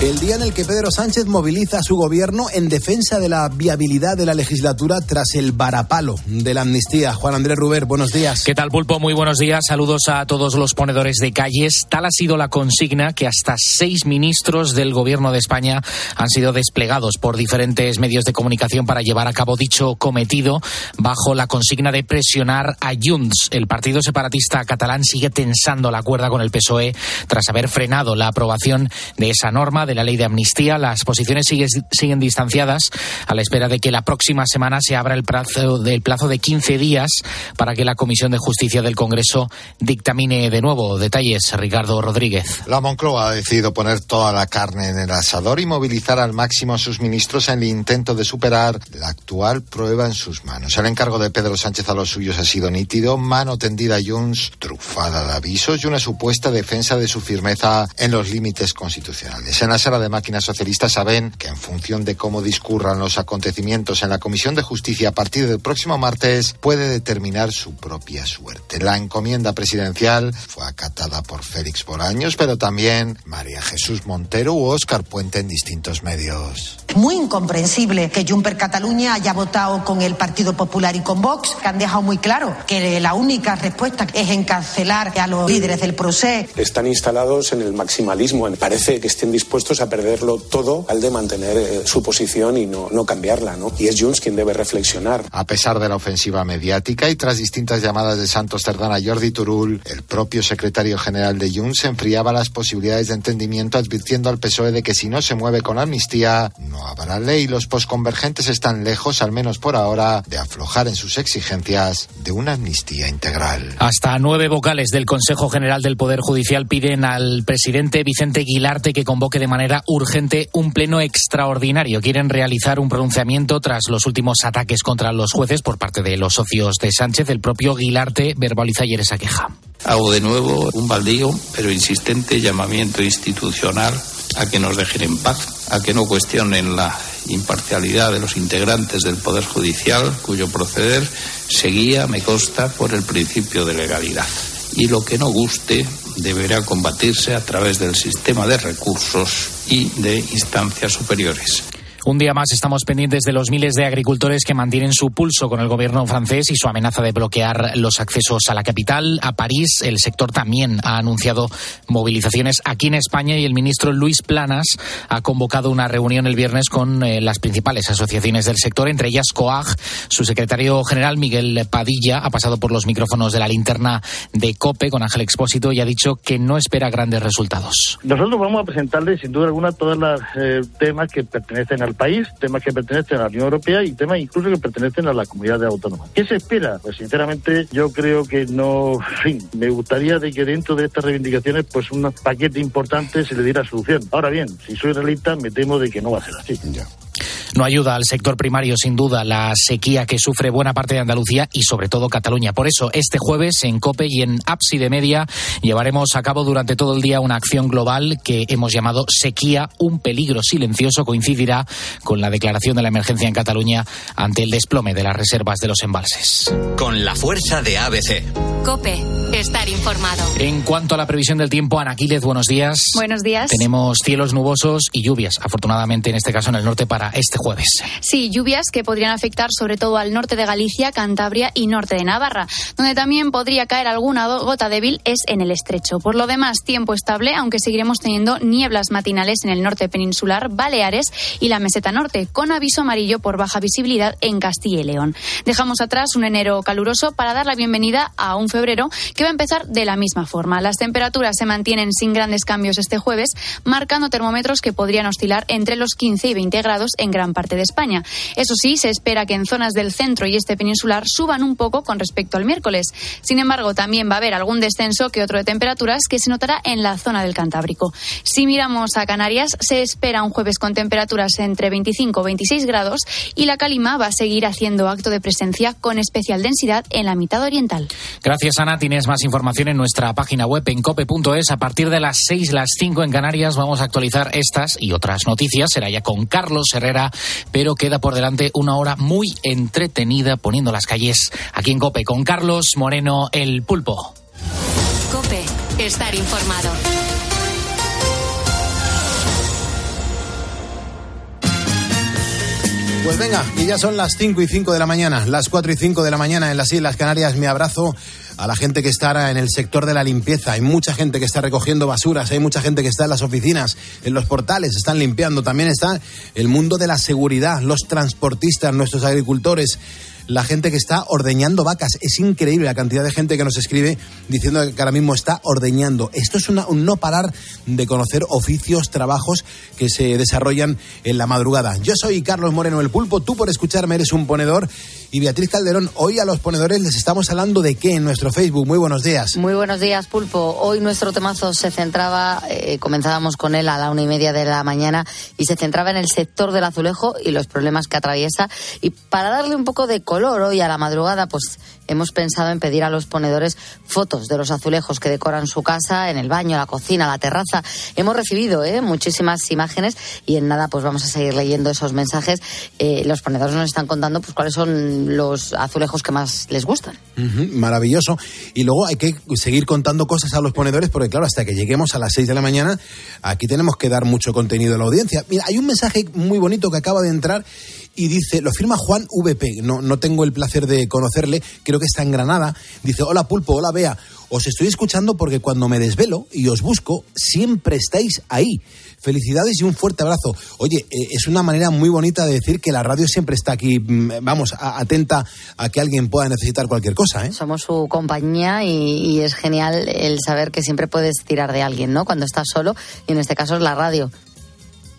El día en el que Pedro Sánchez moviliza a su gobierno en defensa de la viabilidad de la legislatura tras el varapalo de la amnistía. Juan Andrés Ruber, buenos días. ¿Qué tal, Pulpo? Muy buenos días. Saludos a todos los ponedores de calles. Tal ha sido la consigna que hasta seis ministros del gobierno de España han sido desplegados por diferentes medios de comunicación para llevar a cabo dicho cometido bajo la consigna de presionar a Junts. El partido separatista catalán sigue tensando la cuerda con el PSOE tras haber frenado la aprobación de esa norma de la ley de amnistía. Las posiciones siguen distanciadas a la espera de que la próxima semana se abra el plazo, del plazo de 15 días para que la Comisión de Justicia del Congreso dictamine de nuevo. Detalles, Ricardo Rodríguez. La Moncloa ha decidido poner toda la carne en el asador y movilizar al máximo a sus ministros en el intento de superar la actual prueba en sus manos. El encargo de Pedro Sánchez a los suyos ha sido nítido, mano tendida a Junts, trufada de avisos y una supuesta defensa de su firmeza en los límites constitucionales. En la sala de máquinas socialistas saben que en función de cómo discurran los acontecimientos en la Comisión de Justicia a partir del próximo martes puede determinar su propia suerte. La encomienda presidencial fue acatada por Félix Bolaños, pero también María Jesús Montero u Óscar Puente en distintos medios. Muy incomprensible que Juncker Cataluña haya votado con el Partido Popular y con Vox, que han dejado muy claro que la única respuesta es encarcelar a los líderes del procés. Están instalados en el maximalismo. Parece que estén dispuestos a perderlo todo al de mantener eh, su posición y no, no cambiarla, ¿no? Y es Junts quien debe reflexionar. A pesar de la ofensiva mediática y tras distintas llamadas de Santos Cerdán a Jordi Turul, el propio secretario general de Junts enfriaba las posibilidades de entendimiento advirtiendo al PSOE de que si no se mueve con amnistía, no habrá ley. Los posconvergentes están lejos, al menos por ahora, de aflojar en sus exigencias de una amnistía integral. Hasta nueve vocales del Consejo General del Poder Judicial piden al presidente Vicente Guilarte que convoque de manera urgente un pleno extraordinario. Quieren realizar un pronunciamiento tras los últimos ataques contra los jueces por parte de los socios de Sánchez. El propio Guilarte verbaliza ayer esa queja. Hago de nuevo un baldío, pero insistente llamamiento institucional a que nos dejen en paz, a que no cuestionen la imparcialidad de los integrantes del Poder Judicial, cuyo proceder seguía, me consta, por el principio de legalidad. Y lo que no guste deberá combatirse a través del sistema de recursos y de instancias superiores. Un día más estamos pendientes de los miles de agricultores que mantienen su pulso con el gobierno francés y su amenaza de bloquear los accesos a la capital, a París. El sector también ha anunciado movilizaciones aquí en España y el ministro Luis Planas ha convocado una reunión el viernes con eh, las principales asociaciones del sector, entre ellas COAG. Su secretario general, Miguel Padilla, ha pasado por los micrófonos de la linterna de COPE con Ángel Expósito y ha dicho que no espera grandes resultados. Nosotros vamos a presentarle, sin duda alguna, todos los eh, temas que pertenecen país, temas que pertenecen a la Unión Europea y temas incluso que pertenecen a la comunidad autónoma. ¿Qué se espera? Pues sinceramente yo creo que no, en fin, me gustaría de que dentro de estas reivindicaciones pues un paquete importante se le diera solución. Ahora bien, si soy realista me temo de que no va a ser así. No ayuda al sector primario, sin duda, la sequía que sufre buena parte de Andalucía y sobre todo Cataluña. Por eso, este jueves en COPE y en Ábside Media llevaremos a cabo durante todo el día una acción global que hemos llamado Sequía, un peligro silencioso. Coincidirá con la declaración de la emergencia en Cataluña ante el desplome de las reservas de los embalses. Con la fuerza de ABC. Cope, estar informado. En cuanto a la previsión del tiempo, Ana Quílez, buenos días. Buenos días. Tenemos cielos nubosos y lluvias, afortunadamente en este caso en el norte para este jueves. Sí, lluvias que podrían afectar sobre todo al norte de Galicia, Cantabria y norte de Navarra. Donde también podría caer alguna gota débil es en el estrecho. Por lo demás, tiempo estable, aunque seguiremos teniendo nieblas matinales en el norte peninsular, Baleares y la meseta norte, con aviso amarillo por baja visibilidad en Castilla y León. Dejamos atrás un enero caluroso para dar la bienvenida a un febrero que va a empezar de la misma forma. Las temperaturas se mantienen sin grandes cambios este jueves, marcando termómetros que podrían oscilar entre los 15 y 20 grados en gran parte de España. Eso sí, se espera que en zonas del centro y este peninsular suban un poco con respecto al miércoles. Sin embargo, también va a haber algún descenso que otro de temperaturas que se notará en la zona del Cantábrico. Si miramos a Canarias, se espera un jueves con temperaturas entre 25 y 26 grados y la calima va a seguir haciendo acto de presencia con especial densidad en la mitad oriental. Gracias, Ana. Tienes más información en nuestra página web en cope.es. A partir de las 6, las 5 en Canarias vamos a actualizar estas y otras noticias. Será ya con Carlos Herrera, pero queda por delante una hora muy entretenida poniendo las calles aquí en Cope con Carlos Moreno, el pulpo. Cope, estar informado. Pues venga, que ya son las 5 y 5 de la mañana, las 4 y 5 de la mañana en las Islas Canarias. Mi abrazo a la gente que está en el sector de la limpieza. Hay mucha gente que está recogiendo basuras, hay mucha gente que está en las oficinas, en los portales, están limpiando. También está el mundo de la seguridad, los transportistas, nuestros agricultores la gente que está ordeñando vacas. Es increíble la cantidad de gente que nos escribe diciendo que ahora mismo está ordeñando. Esto es una, un no parar de conocer oficios, trabajos que se desarrollan en la madrugada. Yo soy Carlos Moreno el Pulpo, tú por escucharme eres un ponedor. Y Beatriz Calderón, hoy a los ponedores les estamos hablando de qué en nuestro Facebook. Muy buenos días. Muy buenos días, Pulpo. Hoy nuestro temazo se centraba, eh, comenzábamos con él a la una y media de la mañana, y se centraba en el sector del azulejo y los problemas que atraviesa. Y para darle un poco de color hoy a la madrugada, pues hemos pensado en pedir a los ponedores fotos de los azulejos que decoran su casa, en el baño, la cocina, la terraza. Hemos recibido ¿eh? muchísimas imágenes y en nada pues vamos a seguir leyendo esos mensajes. Eh, los ponedores nos están contando pues cuáles son los azulejos que más les gustan. maravilloso. Y luego hay que seguir contando cosas a los ponedores porque claro, hasta que lleguemos a las 6 de la mañana, aquí tenemos que dar mucho contenido a la audiencia. Mira, hay un mensaje muy bonito que acaba de entrar y dice, lo firma Juan VP, no, no tengo el placer de conocerle, creo que está en Granada, dice, hola Pulpo, hola Bea, os estoy escuchando porque cuando me desvelo y os busco, siempre estáis ahí. Felicidades y un fuerte abrazo. Oye, eh, es una manera muy bonita de decir que la radio siempre está aquí, mm, vamos, atenta a que alguien pueda necesitar cualquier cosa. ¿eh? Somos su compañía y, y es genial el saber que siempre puedes tirar de alguien, ¿no? Cuando estás solo y en este caso es la radio.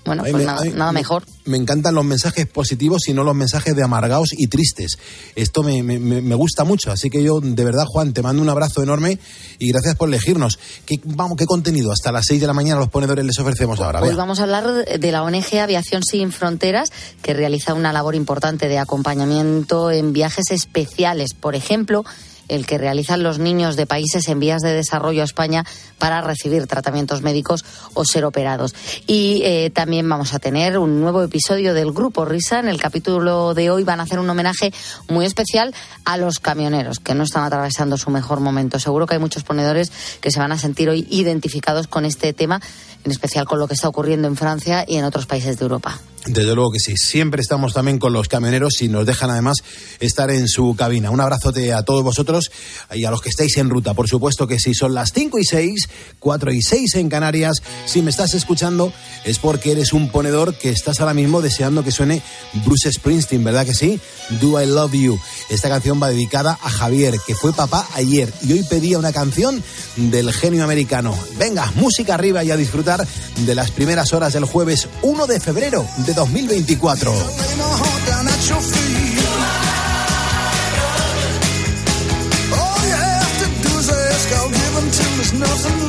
Bueno, pues nada, nada, mejor. Me encantan los mensajes positivos y no los mensajes de amargados y tristes. Esto me, me, me, gusta mucho. Así que yo, de verdad, Juan, te mando un abrazo enorme y gracias por elegirnos. ¿Qué, vamos, qué contenido hasta las 6 de la mañana los ponedores les ofrecemos ahora? Hoy vamos a hablar de la ONG Aviación Sin Fronteras, que realiza una labor importante de acompañamiento en viajes especiales. Por ejemplo, el que realizan los niños de países en vías de desarrollo a España para recibir tratamientos médicos o ser operados. Y eh, también vamos a tener un nuevo episodio del Grupo Risa. En el capítulo de hoy van a hacer un homenaje muy especial a los camioneros que no están atravesando su mejor momento. Seguro que hay muchos ponedores que se van a sentir hoy identificados con este tema, en especial con lo que está ocurriendo en Francia y en otros países de Europa. Desde luego que sí. Siempre estamos también con los camioneros y nos dejan además estar en su cabina. Un abrazote a todos vosotros y a los que estáis en ruta. Por supuesto que sí, son las 5 y 6, 4 y 6 en Canarias. Si me estás escuchando es porque eres un ponedor que estás ahora mismo deseando que suene Bruce Springsteen, ¿verdad que sí? Do I Love You. Esta canción va dedicada a Javier, que fue papá ayer y hoy pedía una canción del genio americano. Venga, música arriba y a disfrutar de las primeras horas del jueves 1 de febrero de 2024. nothing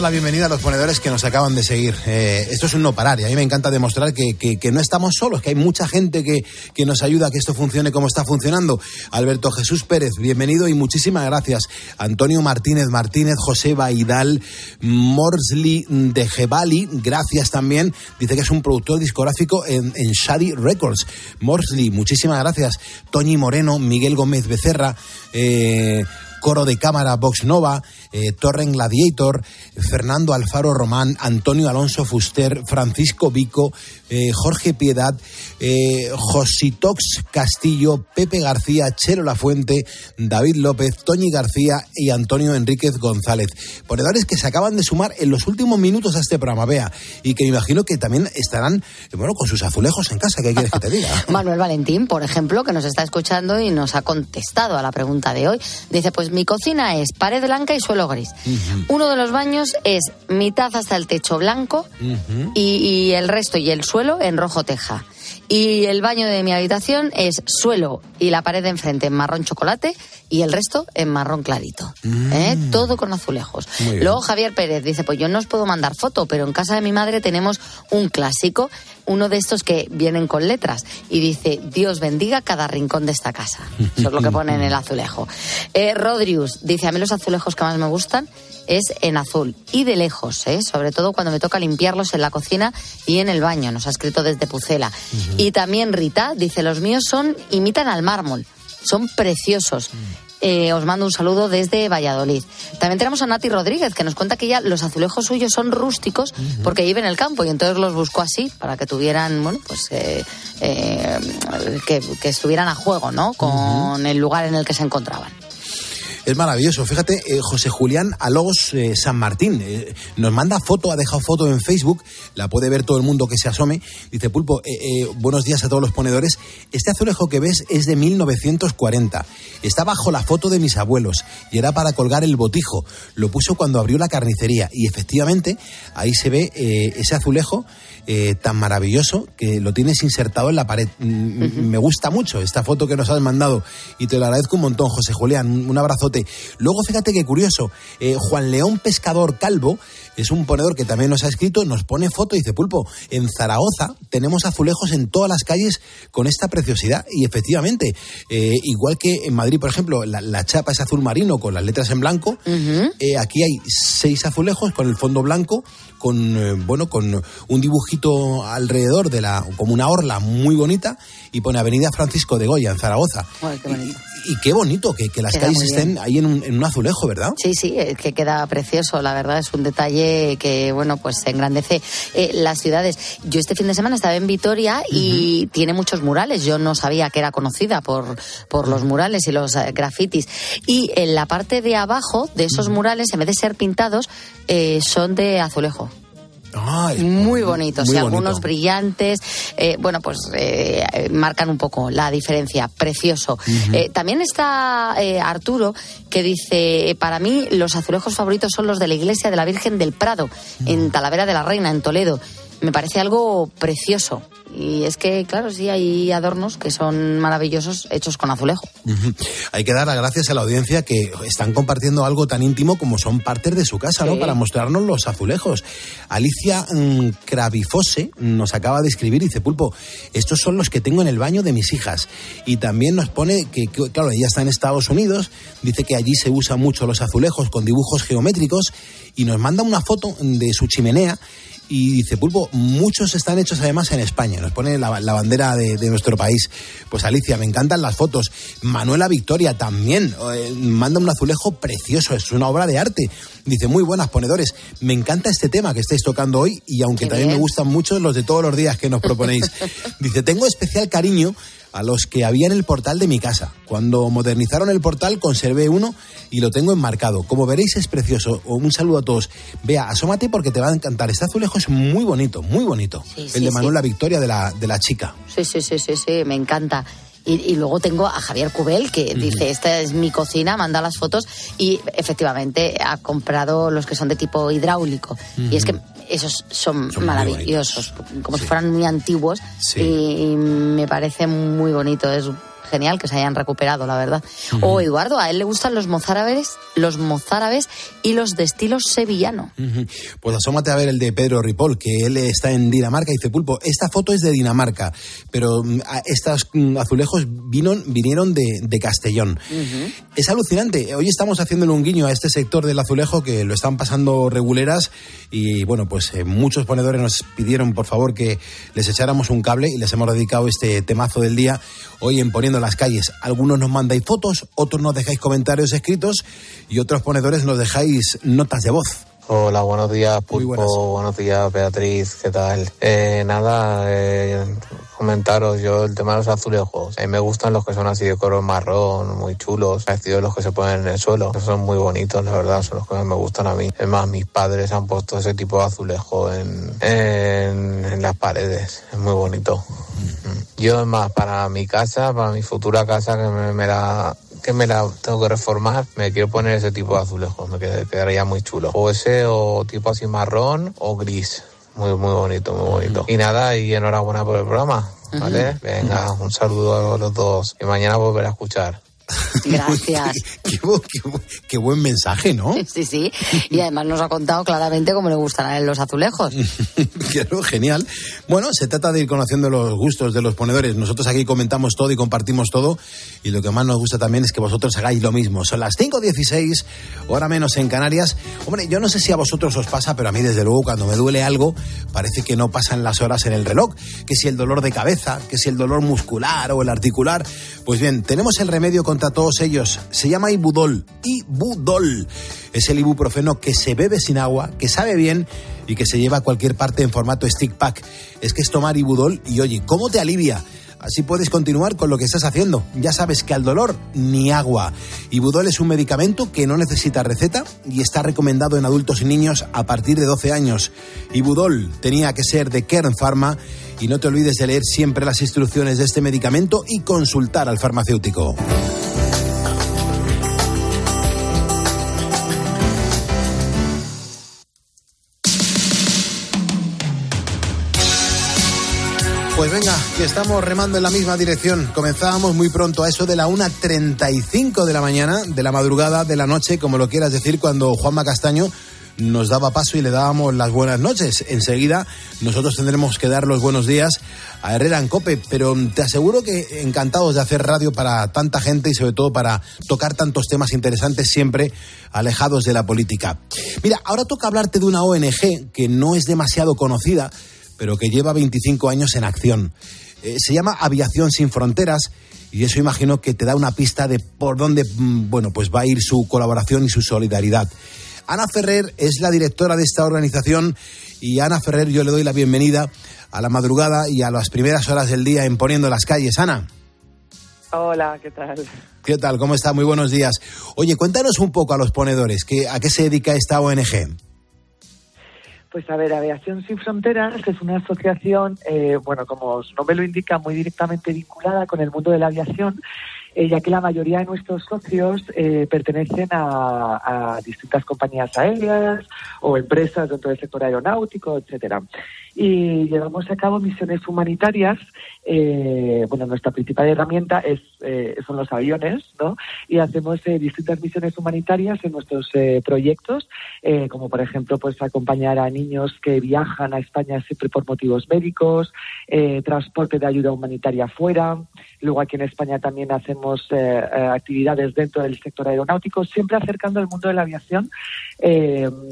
la bienvenida a los ponedores que nos acaban de seguir. Eh, esto es un no parar y a mí me encanta demostrar que, que, no estamos solos, que hay mucha gente que, que, nos ayuda a que esto funcione como está funcionando. Alberto Jesús Pérez, bienvenido y muchísimas gracias. Antonio Martínez Martínez, José Baidal, Morsley de Gebali, gracias también. Dice que es un productor discográfico en, en Shady Records. Morsley, muchísimas gracias. Toñi Moreno, Miguel Gómez Becerra, eh, Coro de Cámara Vox Nova, eh, Torren Gladiator, Fernando Alfaro Román, Antonio Alonso Fuster, Francisco Vico, eh, Jorge Piedad, eh, Jositox Castillo, Pepe García, Chelo Lafuente, David López, Toñi García y Antonio Enríquez González. Ponedores que se acaban de sumar en los últimos minutos a este programa, vea, y que me imagino que también estarán, bueno, con sus azulejos en casa, ¿qué quieres que te diga? Manuel Valentín, por ejemplo, que nos está escuchando y nos ha contestado a la pregunta de hoy. Dice, pues mi cocina es pared blanca y suelo gris. Uh -huh. Uno de los baños es mitad hasta el techo blanco uh -huh. y, y, el resto y el suelo en rojo teja. Y el baño de mi habitación es suelo y la pared de enfrente en marrón chocolate y el resto en marrón clarito. Mm. ¿eh? Todo con azulejos. Luego Javier Pérez dice, pues yo no os puedo mandar foto, pero en casa de mi madre tenemos un clásico, uno de estos que vienen con letras y dice, Dios bendiga cada rincón de esta casa. Eso es lo que pone en el azulejo. Eh, Rodrius dice, a mí los azulejos que más me gustan es en azul y de lejos, ¿eh? sobre todo cuando me toca limpiarlos en la cocina y en el baño, nos ha escrito desde Pucela. Uh -huh. Y también Rita dice, los míos son, imitan al mármol, son preciosos. Eh, os mando un saludo desde Valladolid. También tenemos a Nati Rodríguez, que nos cuenta que ya los azulejos suyos son rústicos uh -huh. porque vive en el campo y entonces los buscó así para que tuvieran, bueno, pues eh, eh, que, que, estuvieran a juego, ¿no? Con uh -huh. el lugar en el que se encontraban. Es maravilloso. Fíjate, eh, José Julián Alogos eh, San Martín eh, nos manda foto, ha dejado foto en Facebook, la puede ver todo el mundo que se asome. Dice, Pulpo, buenos días a todos los ponedores. Este azulejo que ves es de 1940. Está bajo la foto de mis abuelos y era para colgar el botijo. Lo puso cuando abrió la carnicería y efectivamente ahí se ve ese azulejo eh, tan maravilloso que lo tienes insertado en la pared. Uh -huh. Me gusta mucho esta foto que nos has mandado y te lo agradezco un montón, José Julián. Un abrazote. Luego, fíjate qué curioso, eh, Juan León Pescador Calvo es un ponedor que también nos ha escrito, nos pone foto y dice, Pulpo, en Zaragoza tenemos azulejos en todas las calles con esta preciosidad. Y efectivamente, eh, igual que en Madrid, por ejemplo, la, la, chapa es azul marino con las letras en blanco, uh -huh. aquí hay seis azulejos con el fondo blanco, con, eh, bueno, con un dibujito alrededor de la, como una orla muy bonita, y pone Avenida Francisco de Goya en Zaragoza. Ay, qué bonito. Y, qué bonito que, que las queda calles estén ahí en un, en un azulejo, ¿verdad? Sí, sí, es que queda precioso, la verdad, es un detalle que, bueno, pues engrandece eh, las ciudades. Yo este fin de semana estaba en Vitoria y uh -huh. tiene muchos murales. Yo no sabía que era conocida por, por los murales y los uh, grafitis. Y en la parte de abajo de esos uh -huh. murales, en vez de ser pintados, eh, son de azulejo. Muy bonitos muy y bonito. algunos brillantes eh, bueno pues eh, marcan un poco la diferencia precioso uh -huh. eh, también está Arturo que dice para mí los azulejos favoritos son los de la iglesia de la Virgen del Prado uh -huh. en Talavera de la Reina en Toledo me parece algo precioso y es que, claro, sí hay adornos que son maravillosos hechos con azulejo. Hay que dar las gracias a la audiencia que están compartiendo algo tan íntimo como son partes de su casa, sí. ¿no? Para mostrarnos los azulejos. Alicia mmm, Cravifose nos acaba de escribir y dice, Pulpo, estos son los que tengo en el baño de mis hijas. Y también nos pone que, que, claro, ella está en Estados Unidos, dice que allí se usan mucho los azulejos con dibujos geométricos y nos manda una foto de su chimenea y dice, Pulpo, muchos están hechos además en España. Nos pone la, la bandera de, de, nuestro país. Pues Alicia, me encantan las fotos. Manuela Victoria también eh, manda un azulejo precioso, es una obra de arte. Dice, muy buenas ponedores, me encanta este tema que estáis tocando hoy y aunque Qué también bien. me gustan mucho los de todos los días que nos proponéis. Dice, tengo especial cariño a los que había en el portal de mi casa. Cuando modernizaron el portal conservé uno y lo tengo enmarcado. Como veréis es precioso. Un saludo a todos. Vea, asómate porque te va a encantar. Este azulejo es muy bonito, muy bonito. Sí, el sí, de Manuel sí. La Victoria de la, de la chica. Sí, sí, sí, sí, sí, me encanta. Y, y, luego tengo a Javier Cubel, que dice, esta es mi cocina, manda las fotos y efectivamente ha comprado los que son de tipo hidráulico. Y es que esos son, son maravillosos, como sí. si fueran muy antiguos sí. y, y, me parece muy bonito. Es genial que se hayan recuperado, la verdad. O Eduardo, a él le gustan los mozárabes, los mozárabes y los de estilo sevillano. Pues asómate a ver el de Pedro Ripoll, que él está en Dinamarca y dice, Pulpo, esta foto es de Dinamarca, pero mm, estos mm, azulejos vinieron de, Castellón. Es alucinante. Hoy estamos haciéndole un guiño a este sector del azulejo que lo están pasando reguleras y bueno, pues eh, muchos ponedores nos pidieron por favor que les echáramos un cable y les hemos dedicado este temazo del día hoy en Poniendo las Calles. Algunos nos mandáis fotos, otros nos dejáis comentarios escritos y otros ponedores nos dejáis notas de voz. Hola, buenos días, Pulpo. Buenos días, Beatriz. ¿Qué tal? Eh, nada, eh, comentaros yo el tema de los azulejos. A mí me gustan los que son así de color marrón, muy chulos, parecidos los que se ponen en el suelo. son muy bonitos, la verdad, son los que me gustan a mí. Es más, mis padres han puesto ese tipo de azulejo en, en, las paredes. Es muy bonito. Yo, es más, para mi casa, para mi futura casa, que me, me la que me la tengo que reformar, me quiero poner ese tipo de azulejos, me quedaría muy chulo. O ese, o tipo así marrón o gris. Muy, muy bonito, muy bonito. Y nada, y enhorabuena por el programa. ¿Vale? Venga, un saludo a los dos. Y mañana volveré a escuchar. Gracias. qué, buen mensaje, ¿no? Sí, sí. Y además nos ha contado claramente cómo le gustarán los azulejos. claro, genial. Bueno, se trata de ir conociendo los gustos de los ponedores. Nosotros aquí comentamos todo y compartimos todo. Y lo que más nos gusta también es que vosotros hagáis lo mismo. Son las 5.16, hora menos en Canarias. Hombre, yo no sé si a vosotros os pasa, pero a mí desde luego cuando me duele algo, parece que no pasan las horas en el reloj. Que si el dolor de cabeza, que si el dolor muscular o el articular. Pues bien, tenemos el remedio con a todos ellos. Se llama Ibudol. Ibudol. Es el ibuprofeno que se bebe sin agua, que sabe bien y que se lleva a cualquier parte en formato stick pack. Es que es tomar Ibudol y oye, ¿cómo te alivia? Así puedes continuar con lo que estás haciendo. Ya sabes que al dolor ni agua. Ibudol es un medicamento que no necesita receta y está recomendado en adultos y niños a partir de 12 años. Ibudol tenía que ser de Kern Pharma y no te olvides de leer siempre las instrucciones de este medicamento y consultar al farmacéutico. Pues venga, que estamos remando en la misma dirección. Comenzábamos muy pronto, a eso de la 1.35 de la mañana, de la madrugada, de la noche, como lo quieras decir, cuando Juanma Castaño nos daba paso y le dábamos las buenas noches. Enseguida nosotros tendremos que dar los buenos días a Herrera en Cope, pero te aseguro que encantados de hacer radio para tanta gente y sobre todo para tocar tantos temas interesantes siempre alejados de la política. Mira, ahora toca hablarte de una ONG que no es demasiado conocida, pero que lleva 25 años en acción. Eh, se llama Aviación Sin Fronteras y eso imagino que te da una pista de por dónde mm, bueno, pues va a ir su colaboración y su solidaridad. Ana Ferrer es la directora de esta organización y Ana Ferrer yo le doy la bienvenida a la madrugada y a las primeras horas del día en Poniendo las Calles. Ana. Hola, ¿qué tal? ¿Qué tal? ¿Cómo está? Muy buenos días. Oye, cuéntanos un poco a los ponedores, ¿a qué se dedica esta ONG? Pues a ver, Aviación Sin Fronteras es una asociación, eh, bueno, como su nombre lo indica, muy directamente vinculada con el mundo de la aviación, eh, ya que la mayoría de nuestros socios eh, pertenecen a, a, distintas compañías aéreas o empresas dentro del sector aeronáutico, etcétera y llevamos a cabo misiones humanitarias. Eh, bueno, nuestra principal herramienta es, eh, son los aviones, ¿no? Y hacemos eh, distintas misiones humanitarias en nuestros proyectos, como por ejemplo, pues acompañar a niños que viajan a España siempre por motivos médicos, transporte de ayuda humanitaria fuera. Luego aquí en España también hacemos actividades dentro del sector aeronáutico, siempre acercando el mundo de la aviación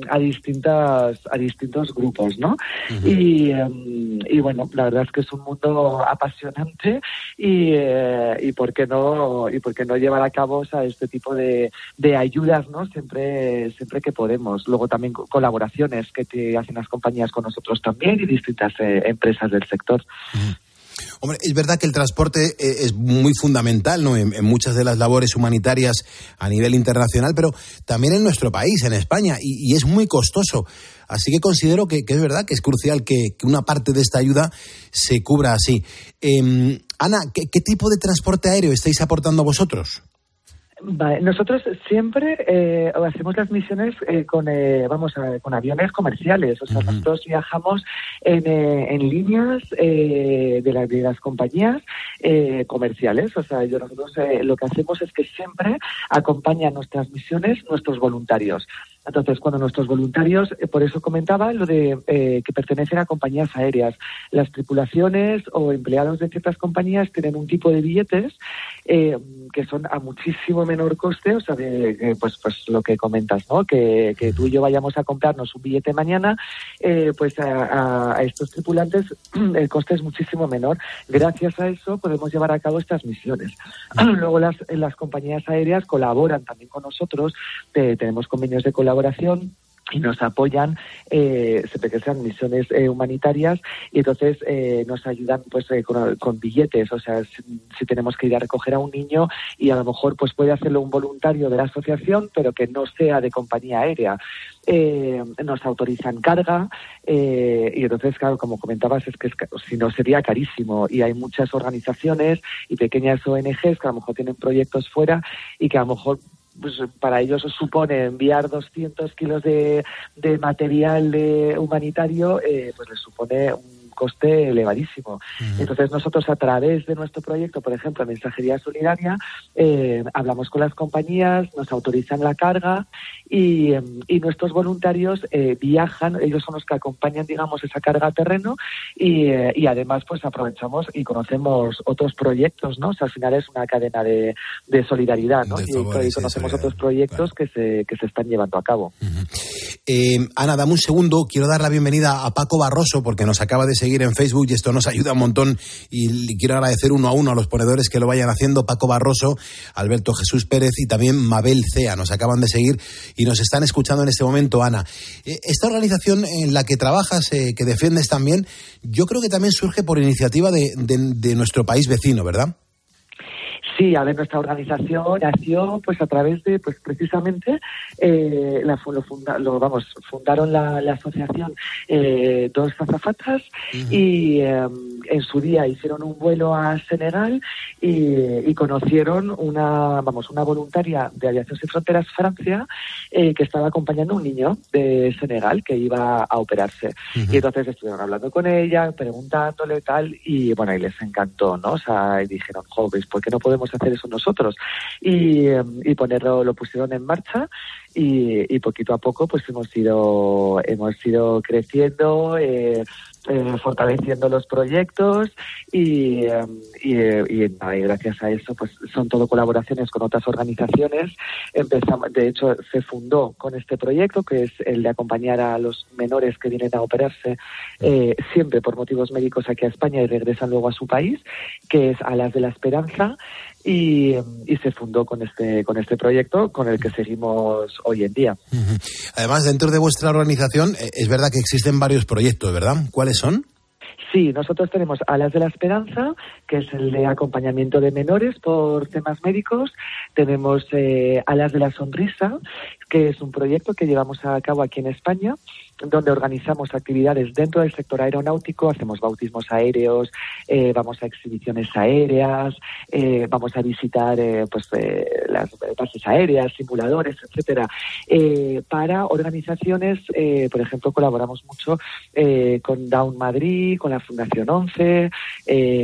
a distintas a distintos grupos, ¿no? Y Em, y, bueno, la verdad es que es un mundo apasionante y, eh, por qué no y por no llevar a cabo este tipo de, de ayudas, ¿no? Siempre siempre que podemos. Luego también colaboraciones que te hacen las compañías con nosotros también y distintas eh, empresas del sector. Hombre, es verdad que el transporte eh, es muy fundamental ¿no? en, muchas de las labores humanitarias a nivel internacional, pero también en nuestro país, en España, y, es muy costoso. Así que considero que, es verdad que es crucial que, una parte de esta ayuda se cubra así. Em, Ana, ¿qué, tipo de transporte aéreo estáis aportando vosotros? nosotros siempre eh, hacemos las misiones eh, con, eh, vamos, con aviones comerciales. O sea, nosotros viajamos en, en líneas de, de, las compañías comerciales. O sea, nosotros lo que hacemos es que siempre acompañan nuestras misiones nuestros voluntarios. Entonces, cuando nuestros voluntarios, eh, por eso comentaba lo de eh, que pertenecen a compañías aéreas, las tripulaciones o empleados de ciertas compañías tienen un tipo de billetes eh, que son a muchísimo menor coste, o sea, de, pues, pues lo que comentas, ¿no? Que, tú y yo vayamos a comprarnos un billete mañana, pues a, estos tripulantes el coste es muchísimo menor. Gracias a eso podemos llevar a cabo estas misiones. Luego las, las compañías aéreas colaboran también con nosotros, tenemos convenios de colaboración colaboración y nos apoyan eh, siempre que sean misiones eh, humanitarias y entonces eh, nos ayudan pues eh, con, billetes. O sea si, tenemos que ir a recoger a un niño y a lo mejor pues puede hacerlo un voluntario de la asociación pero que no sea de compañía aérea. Nos autorizan carga y entonces claro como comentabas es que si no sería carísimo. Y hay muchas organizaciones y pequeñas ONGs que a lo mejor tienen proyectos fuera y que a lo mejor pues para ellos supone enviar 200 kilos de, de material de humanitario, eh, pues les supone un coste elevadísimo. Entonces nosotros a través de nuestro proyecto, por ejemplo, Mensajería Solidaria, eh, hablamos con las compañías, nos autorizan la carga y, y nuestros voluntarios eh, viajan, ellos son los que acompañan, digamos, esa carga a terreno y, eh, y, además pues aprovechamos y conocemos otros proyectos, ¿no? O sea, al final es una cadena de, de solidaridad, ¿no? y, conocemos otros proyectos que, se, que se están llevando a cabo. Ana, dame un segundo, quiero dar la bienvenida a Paco Barroso porque nos acaba de seguir en Facebook y esto nos ayuda un montón y quiero agradecer uno a uno a los ponedores que lo vayan haciendo, Paco Barroso, Alberto Jesús Pérez y también Mabel Cea, nos acaban de seguir y nos están escuchando en este momento, Ana. Eh, esta organización en la que trabajas, eh, que defiendes también, yo creo que también surge por iniciativa de nuestro país vecino, ¿verdad? Sí, a ver, nuestra organización nació pues a través de, pues precisamente, eh, la, lo, vamos, fundaron la, asociación eh, dos azafatas y em, en su día hicieron un vuelo a Senegal y, conocieron una, vamos, una voluntaria de Aviación Sin Fronteras Francia eh, que estaba acompañando a un niño de Senegal que iba a operarse. Y entonces estuvieron hablando con ella, preguntándole tal, y bueno, y les encantó, ¿no? O sea, y dijeron, jóvenes, ¿por qué no podemos hacer eso nosotros. Y, y ponerlo, lo pusieron en marcha y, poquito a poco pues hemos ido hemos ido creciendo eh, eh, fortaleciendo los proyectos y, gracias a eso pues son todo colaboraciones con otras organizaciones. Empezamos de hecho se fundó con este proyecto que es el de acompañar a los menores que vienen a operarse eh, siempre por motivos médicos aquí a España y regresan luego a su país que es Alas de la Esperanza y, se fundó con este, con este proyecto con el que seguimos hoy en día. Además, dentro de vuestra organización eh, es verdad que existen varios proyectos, ¿verdad? ¿Cuáles son? Sí, nosotros tenemos Alas de la Esperanza, que es el de acompañamiento de menores por temas médicos. Tenemos eh, Alas de la Sonrisa, que es un proyecto que llevamos a cabo aquí en España donde organizamos actividades dentro del sector aeronáutico, hacemos bautismos aéreos, eh, vamos a exhibiciones aéreas, eh, vamos a visitar eh, pues las bases aéreas, simuladores, etcétera, para organizaciones, por ejemplo, colaboramos mucho con Down Madrid, con la Fundación 11,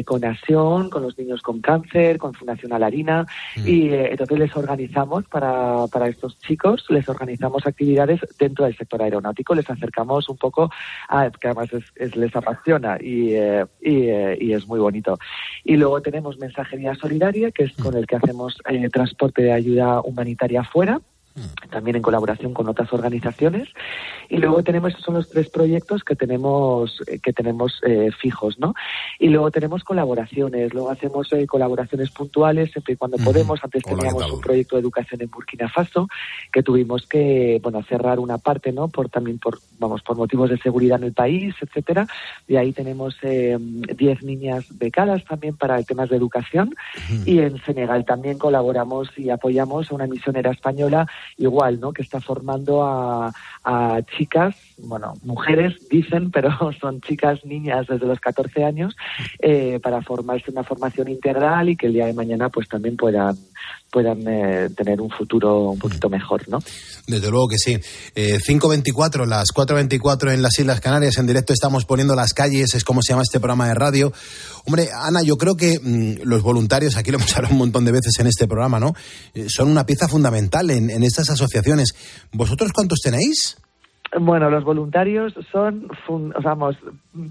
con Asion, con los niños con cáncer, con Fundación Alarina, mm. y entonces les organizamos para, para estos chicos, les organizamos actividades dentro del sector aeronáutico, les acercamos un poco a, que además les apasiona y, eh, eh, y, es muy bonito. Y luego tenemos Mensajería Solidaria, que es con el que hacemos eh, transporte de ayuda humanitaria fuera también en colaboración con otras organizaciones. Y luego tenemos esos son los tres proyectos que tenemos eh, que tenemos eh, fijos no y luego tenemos colaboraciones luego hacemos eh, colaboraciones puntuales siempre y cuando podemos. Antes teníamos un proyecto de educación en Burkina Faso que tuvimos que bueno cerrar una parte no por también por vamos por motivos de seguridad en el país etcétera. Y ahí tenemos 10 niñas becadas también para temas de educación. Y en Senegal también colaboramos y apoyamos a una misionera española igual, ¿no? Que está formando a, chicas, bueno, mujeres dicen, pero son chicas, niñas desde los 14 años, eh, para formarse una formación integral y que el día de mañana pues también puedan puedan eh, tener un futuro un poquito mejor, ¿no? Desde luego que sí. Eh, 5.24, las 4.24 en las Islas Canarias, en directo estamos poniendo las calles, es como se llama este programa de radio. Hombre, Ana, yo creo que mm, los voluntarios, aquí lo hemos hablado un montón de veces en este programa, ¿no? Eh, son una pieza fundamental en, en estas asociaciones. ¿Vosotros cuántos tenéis? Bueno, los voluntarios son, vamos,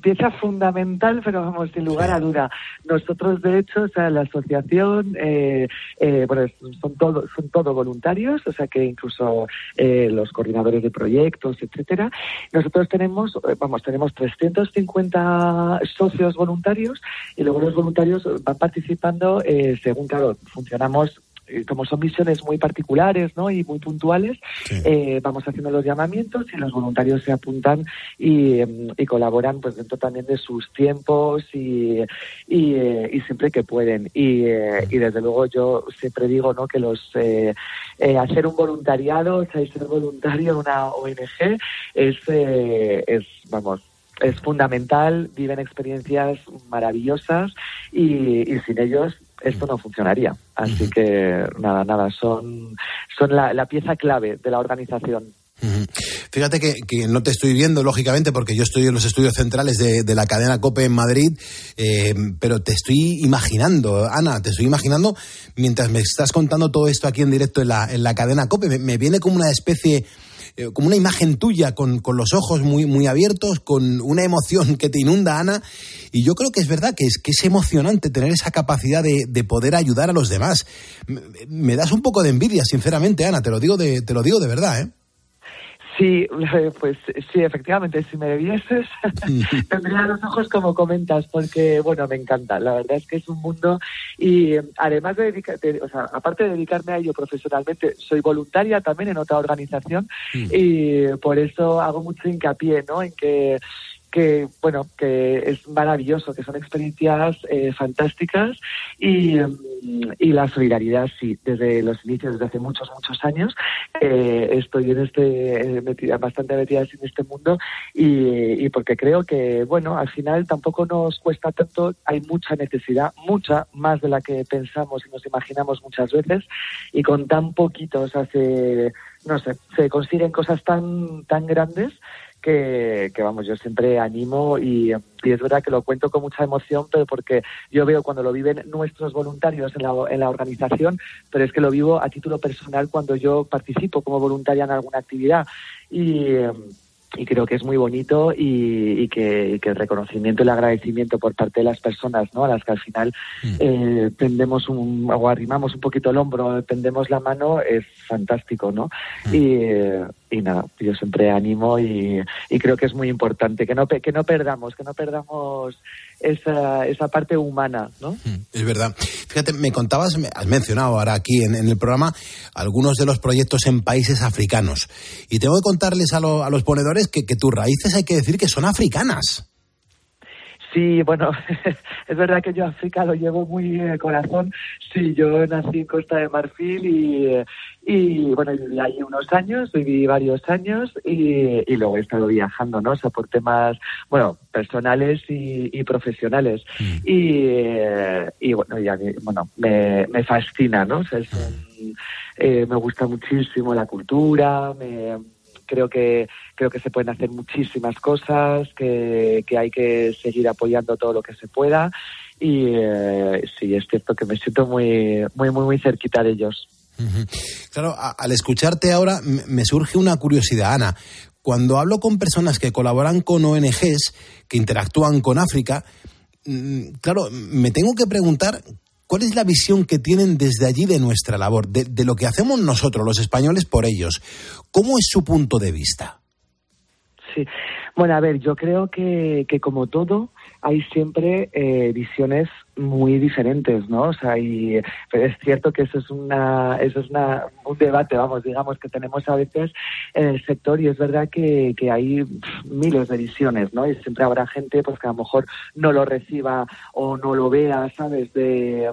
pieza fundamental, pero vamos, sin lugar a duda. Nosotros, de hecho, o sea, la asociación, eh, eh, bueno, son todos son todo voluntarios, o sea, que incluso eh, los coordinadores de proyectos, etcétera. Nosotros tenemos, vamos, tenemos 350 socios voluntarios y luego los voluntarios van participando según, claro, funcionamos eh, como son misiones muy particulares ¿no? y muy puntuales, eh, vamos haciendo los llamamientos y los voluntarios se apuntan y, em, colaboran pues dentro también de sus tiempos y, y, eh, siempre que pueden. Y, y, desde luego yo siempre digo ¿no? que los hacer un voluntariado, o sea, ser voluntario en una ONG es, es vamos, es fundamental, viven experiencias maravillosas y, y sin ellos esto no funcionaría. Así que nada, nada, son, son la, pieza clave de la organización. Fíjate que, no te estoy viendo, lógicamente, porque yo estoy en los estudios centrales de, la cadena COPE en Madrid, eh, pero te estoy imaginando, Ana, te estoy imaginando, mientras me estás contando todo esto aquí en directo en la, en la cadena COPE, me viene como una especie eh, como una imagen tuya con, con, los ojos muy, muy abiertos, con una emoción que te inunda, Ana. Y yo creo que es verdad que es, que es emocionante tener esa capacidad de, de poder ayudar a los demás. Me, me, das un poco de envidia, sinceramente, Ana, te lo digo de, te lo digo de verdad, ¿eh? Sí, pues sí, efectivamente, si me vieses, tendría los ojos como comentas, porque, bueno, me encanta. La verdad es que es un mundo y además de dedicar, o sea, aparte de dedicarme a ello profesionalmente, soy voluntaria también en otra organización mm. y por eso hago mucho hincapié, ¿no? En que que bueno que es maravilloso que son experiencias eh, fantásticas y, y, la solidaridad sí desde los inicios desde hace muchos muchos años eh, estoy en este eh, metida, bastante metida en este mundo y, y, porque creo que bueno al final tampoco nos cuesta tanto hay mucha necesidad mucha más de la que pensamos y nos imaginamos muchas veces y con tan poquitos hace no sé se consiguen cosas tan tan grandes que, vamos, yo siempre animo y, es verdad que lo cuento con mucha emoción, pero porque yo veo cuando lo viven nuestros voluntarios en la, en la organización, pero es que lo vivo a título personal cuando yo participo como voluntaria en alguna actividad. Y, y creo que es muy bonito y, que, el reconocimiento y el agradecimiento por parte de las personas, ¿no? A las que al final mm. eh, tendemos un, o arrimamos un poquito el hombro, tendemos la mano, es fantástico, ¿no? Mm. Y, y, nada, yo siempre animo y, creo que es muy importante que no, que no perdamos, que no perdamos esa, esa parte humana, ¿no? Mm, es verdad. Fíjate, me contabas, has mencionado ahora aquí en, el programa algunos de los proyectos en países africanos. Y tengo que contarles a, a los ponedores que tus raíces hay que decir que son africanas. Sí, bueno, es verdad que yo África lo llevo muy en el corazón. Sí, yo nací en Costa de Marfil y, y bueno, viví ahí unos años, viví varios años y, y, luego he estado viajando, ¿no? O sea, por temas, bueno, personales y, y profesionales. Mm. Y, y, bueno, ya, bueno me, me fascina, ¿no? O sea, eh, me gusta muchísimo la cultura, me creo que creo que se pueden hacer muchísimas cosas, que, hay que seguir apoyando todo lo que se pueda y eh, sí es cierto que me siento muy muy muy muy cerquita de ellos. Claro, al escucharte ahora me surge una curiosidad, Ana. Cuando hablo con personas que colaboran con ONGs, que interactúan con África, mm, claro, me tengo que preguntar ¿Cuál es la visión que tienen desde allí de nuestra labor, de, lo que hacemos nosotros, los españoles, por ellos? ¿Cómo es su punto de vista? Sí, bueno, a ver, yo creo que, que como todo, hay siempre eh, visiones muy diferentes, ¿no? O sea, y es cierto que eso es una, eso es una, un debate, vamos, digamos, que tenemos a veces en el sector y es verdad que, que hay miles de visiones, ¿no? Y siempre habrá gente pues que a lo mejor no lo reciba o no lo vea, ¿sabes? De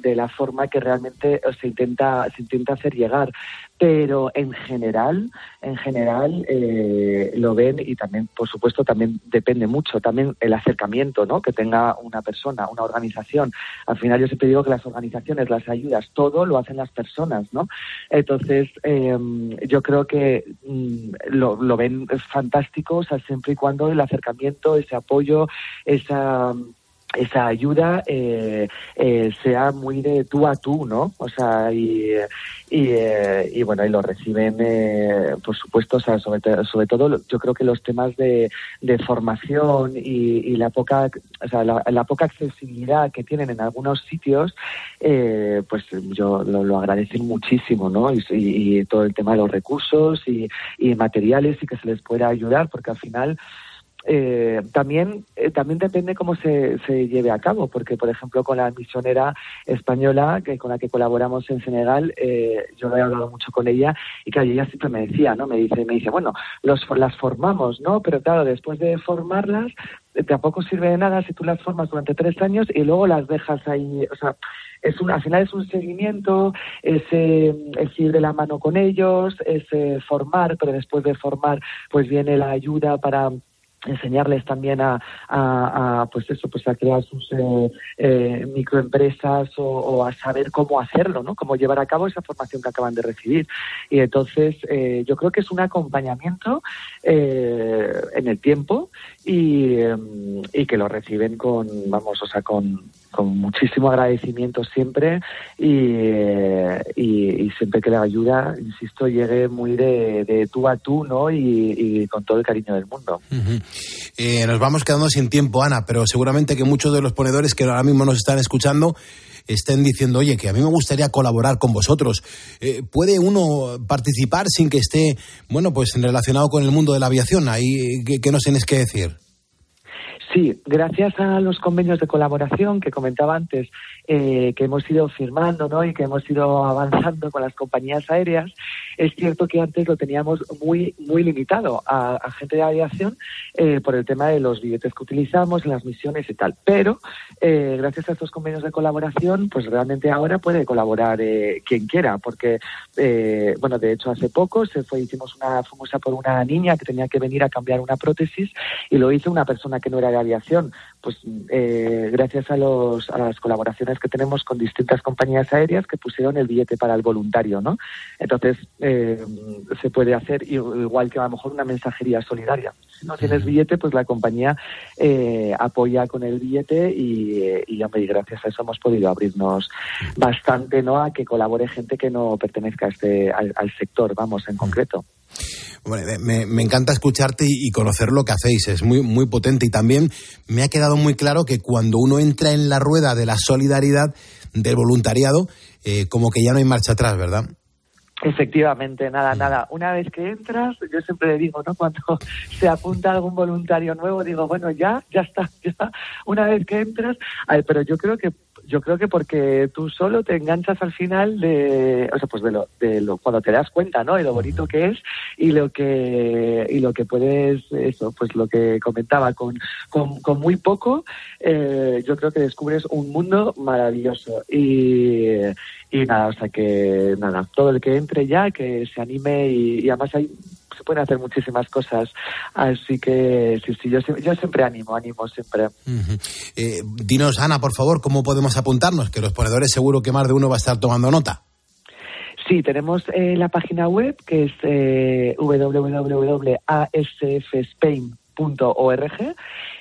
de la forma que realmente se intenta, se intenta hacer llegar pero en general, en general eh, lo ven y también, por supuesto, también depende mucho también el acercamiento, ¿no? Que tenga una persona, una organización. Al final yo siempre digo que las organizaciones, las ayudas, todo lo hacen las personas, ¿no? Entonces em, yo creo que mm, lo, lo ven fantástico, o sea, siempre y cuando el acercamiento, ese apoyo, esa esa ayuda eh, eh, sea muy de tú a tú, ¿no? O sea, y, y, eh, bueno, y lo reciben, por supuesto, o sea, sobre, sobre todo yo creo que los temas de, de formación y, la poca, o sea, la, poca accesibilidad que tienen en algunos sitios, pues yo lo, lo, agradecen muchísimo, ¿no? Y, y, todo el tema de los recursos y, y materiales y que se les pueda ayudar, porque al final eh, también, eh, también depende cómo se, se lleve a cabo, porque, por ejemplo, con la misionera española que con la que colaboramos en Senegal, eh, yo he hablado mucho con ella y que ella siempre me decía, ¿no? Me dice, me dice bueno, los, las formamos, ¿no? Pero claro, después de formarlas, tampoco sirve de nada si tú las formas durante tres años y luego las dejas ahí, o sea, es un, al final es un seguimiento, es, es ir de la mano con ellos, es formar, pero después de formar, pues viene la ayuda para enseñarles también a, a, pues eso pues a crear sus eh, eh, microempresas o, a saber cómo hacerlo no cómo llevar a cabo esa formación que acaban de recibir. Y entonces eh, yo creo que es un acompañamiento en el tiempo y, y que lo reciben con vamos o sea con con muchísimo agradecimiento siempre y, siempre que le ayuda, insisto, llegue muy de, tú a tú, ¿no? Y, con todo el cariño del mundo. Eh, nos vamos quedando sin tiempo, Ana, pero seguramente que muchos de los ponedores que ahora mismo nos están escuchando estén diciendo, oye, que a mí me gustaría colaborar con vosotros. Eh, ¿Puede uno participar sin que esté, bueno, pues relacionado con el mundo de la aviación? Ahí, ¿qué, qué nos tienes que decir? Sí, gracias a los convenios de colaboración que comentaba antes, eh, que hemos ido firmando ¿no? y que hemos ido avanzando con las compañías aéreas, es cierto que antes lo teníamos muy, muy limitado a, gente de aviación eh, por el tema de los billetes que utilizamos, las misiones y tal. Pero eh, gracias a estos convenios de colaboración, pues realmente ahora puede colaborar quien quiera, porque, bueno, de hecho hace poco se fue, hicimos una, fuimos a por una niña que tenía que venir a cambiar una prótesis y lo hizo una persona que no era de aviación. Pues gracias a, los, a las colaboraciones que tenemos con distintas compañías aéreas que pusieron el billete para el voluntario, ¿no? Entonces, eh, se puede hacer igual que a lo mejor una mensajería solidaria. Si no tienes billete, pues la compañía eh, apoya con el billete y, y, gracias a eso hemos podido abrirnos bastante, ¿no? A que colabore gente que no pertenezca a este, al, sector, vamos, en concreto. Me, me, encanta escucharte y, conocer lo que hacéis, es muy, muy potente y también me ha quedado muy claro que cuando uno entra en la rueda de la solidaridad, del voluntariado, eh, como que ya no hay marcha atrás, ¿verdad? Efectivamente, nada, mm. nada. Una vez que entras, yo siempre le digo, ¿no? Cuando se apunta algún voluntario nuevo, digo, bueno, ya, ya está, ya. Una vez que entras, pero yo creo que yo creo que porque tú solo te enganchas al final de, o sea, pues de lo, de lo, cuando te das cuenta, ¿no? De lo bonito que es y lo que, y lo que puedes, eso, pues lo que comentaba, con, con, con muy poco, eh, yo creo que descubres un mundo maravilloso y, y nada, o sea que, nada, todo el que entre ya, que se anime y, y además hay pueden hacer muchísimas cosas. Así que sí, sí, yo, yo siempre animo, animo siempre. Eh, dinos, Ana, por favor, ¿cómo podemos apuntarnos? Que los ponedores seguro que más de uno va a estar tomando nota. Sí, tenemos eh, la página web que es eh, www.asfspain.org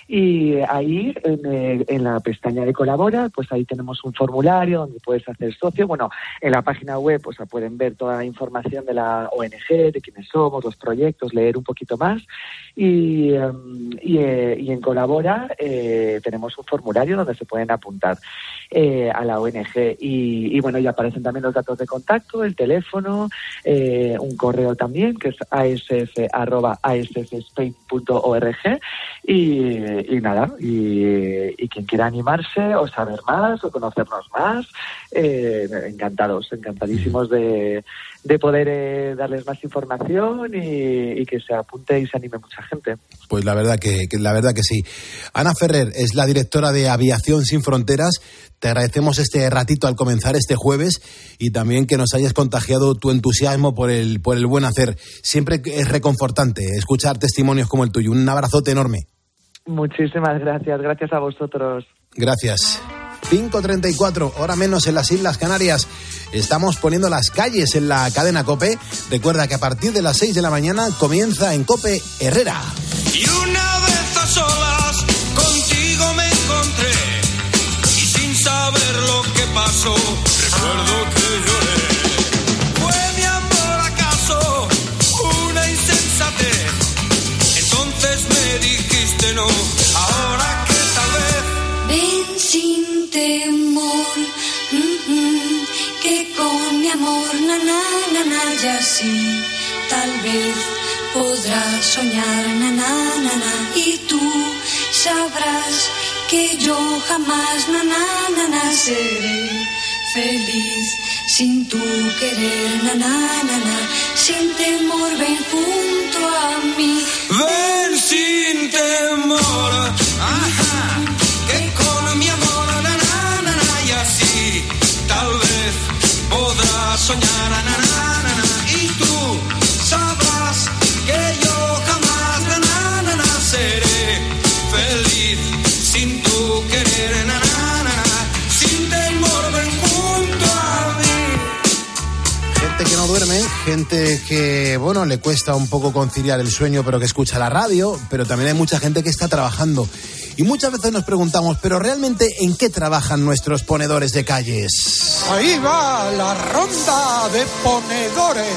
y ahí, eh, en, la pestaña de colabora, pues ahí tenemos un formulario donde puedes hacer socio. Bueno, en la página web pues pueden ver toda la información de la ONG, de quiénes somos, los proyectos, leer un poquito más. Y, em, eh, y, en colabora eh, tenemos un formulario donde se pueden apuntar a la ONG. Y, bueno, y aparecen también los datos de contacto, el teléfono, un correo también, que es asf.asfspain.org. Y y nada, y, quien quiera animarse o saber más o conocernos más, eh, encantados, encantadísimos de, de poder eh, darles más información y, que se apunte y se anime mucha gente. Pues la verdad que, la verdad que sí. Ana Ferrer es la directora de Aviación Sin Fronteras. Te agradecemos este ratito al comenzar este jueves y también que nos hayas contagiado tu entusiasmo por el, por el buen hacer. Siempre es reconfortante escuchar testimonios como el tuyo. Un abrazote enorme. Muchísimas gracias. Gracias a vosotros. Gracias. 5.34, hora menos en las Islas Canarias. Estamos poniendo las calles en la cadena Cope. Recuerda que a partir de las 6 de la mañana comienza en Cope Herrera. Y una vez a solas contigo me encontré. Y sin saber lo que pasó, recuerdo que na, na, ya sí, tal vez podrás soñar, na, y tú sabrás que yo jamás, na, na, na, seré feliz sin tu querer, na, sin temor, ven junto a mí. Ven sin temor, ajá, gente que, bueno, le cuesta un poco conciliar el sueño, pero que escucha la radio, pero también hay mucha gente que está trabajando. Y muchas veces nos preguntamos, pero realmente en qué trabajan nuestros ponedores de calles. Ahí va la ronda de ponedores.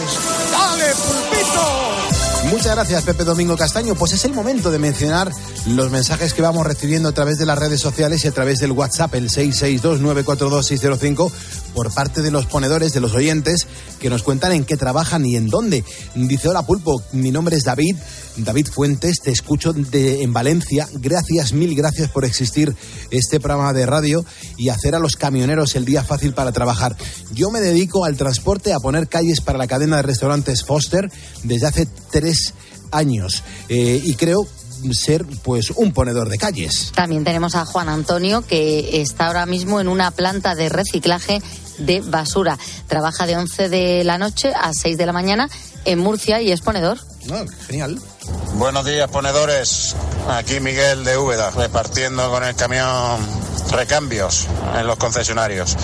Dale, pulpito. Muchas gracias, Pepe Domingo Castaño. Pues es el momento de mencionar los mensajes que vamos recibiendo a través de las redes sociales y a través del WhatsApp, el 662-942-605, por parte de los ponedores, de los oyentes, que nos cuentan en qué trabajan y en dónde. Dice, hola Pulpo, mi nombre es David, David Fuentes, te escucho de, en Valencia. Gracias, mil gracias por existir este programa de radio y hacer a los camioneros el día fácil para trabajar. Yo me dedico al transporte, a poner calles para la cadena de restaurantes Foster desde hace tres años eh, y creo ser pues un ponedor de calles. También tenemos a Juan Antonio que está ahora mismo en una planta de reciclaje de basura. Trabaja de 11 de la noche a 6 de la mañana en Murcia y es ponedor. Ah, genial. Buenos días, ponedores. Aquí Miguel de Úbeda, repartiendo con el camión recambios en los concesionarios.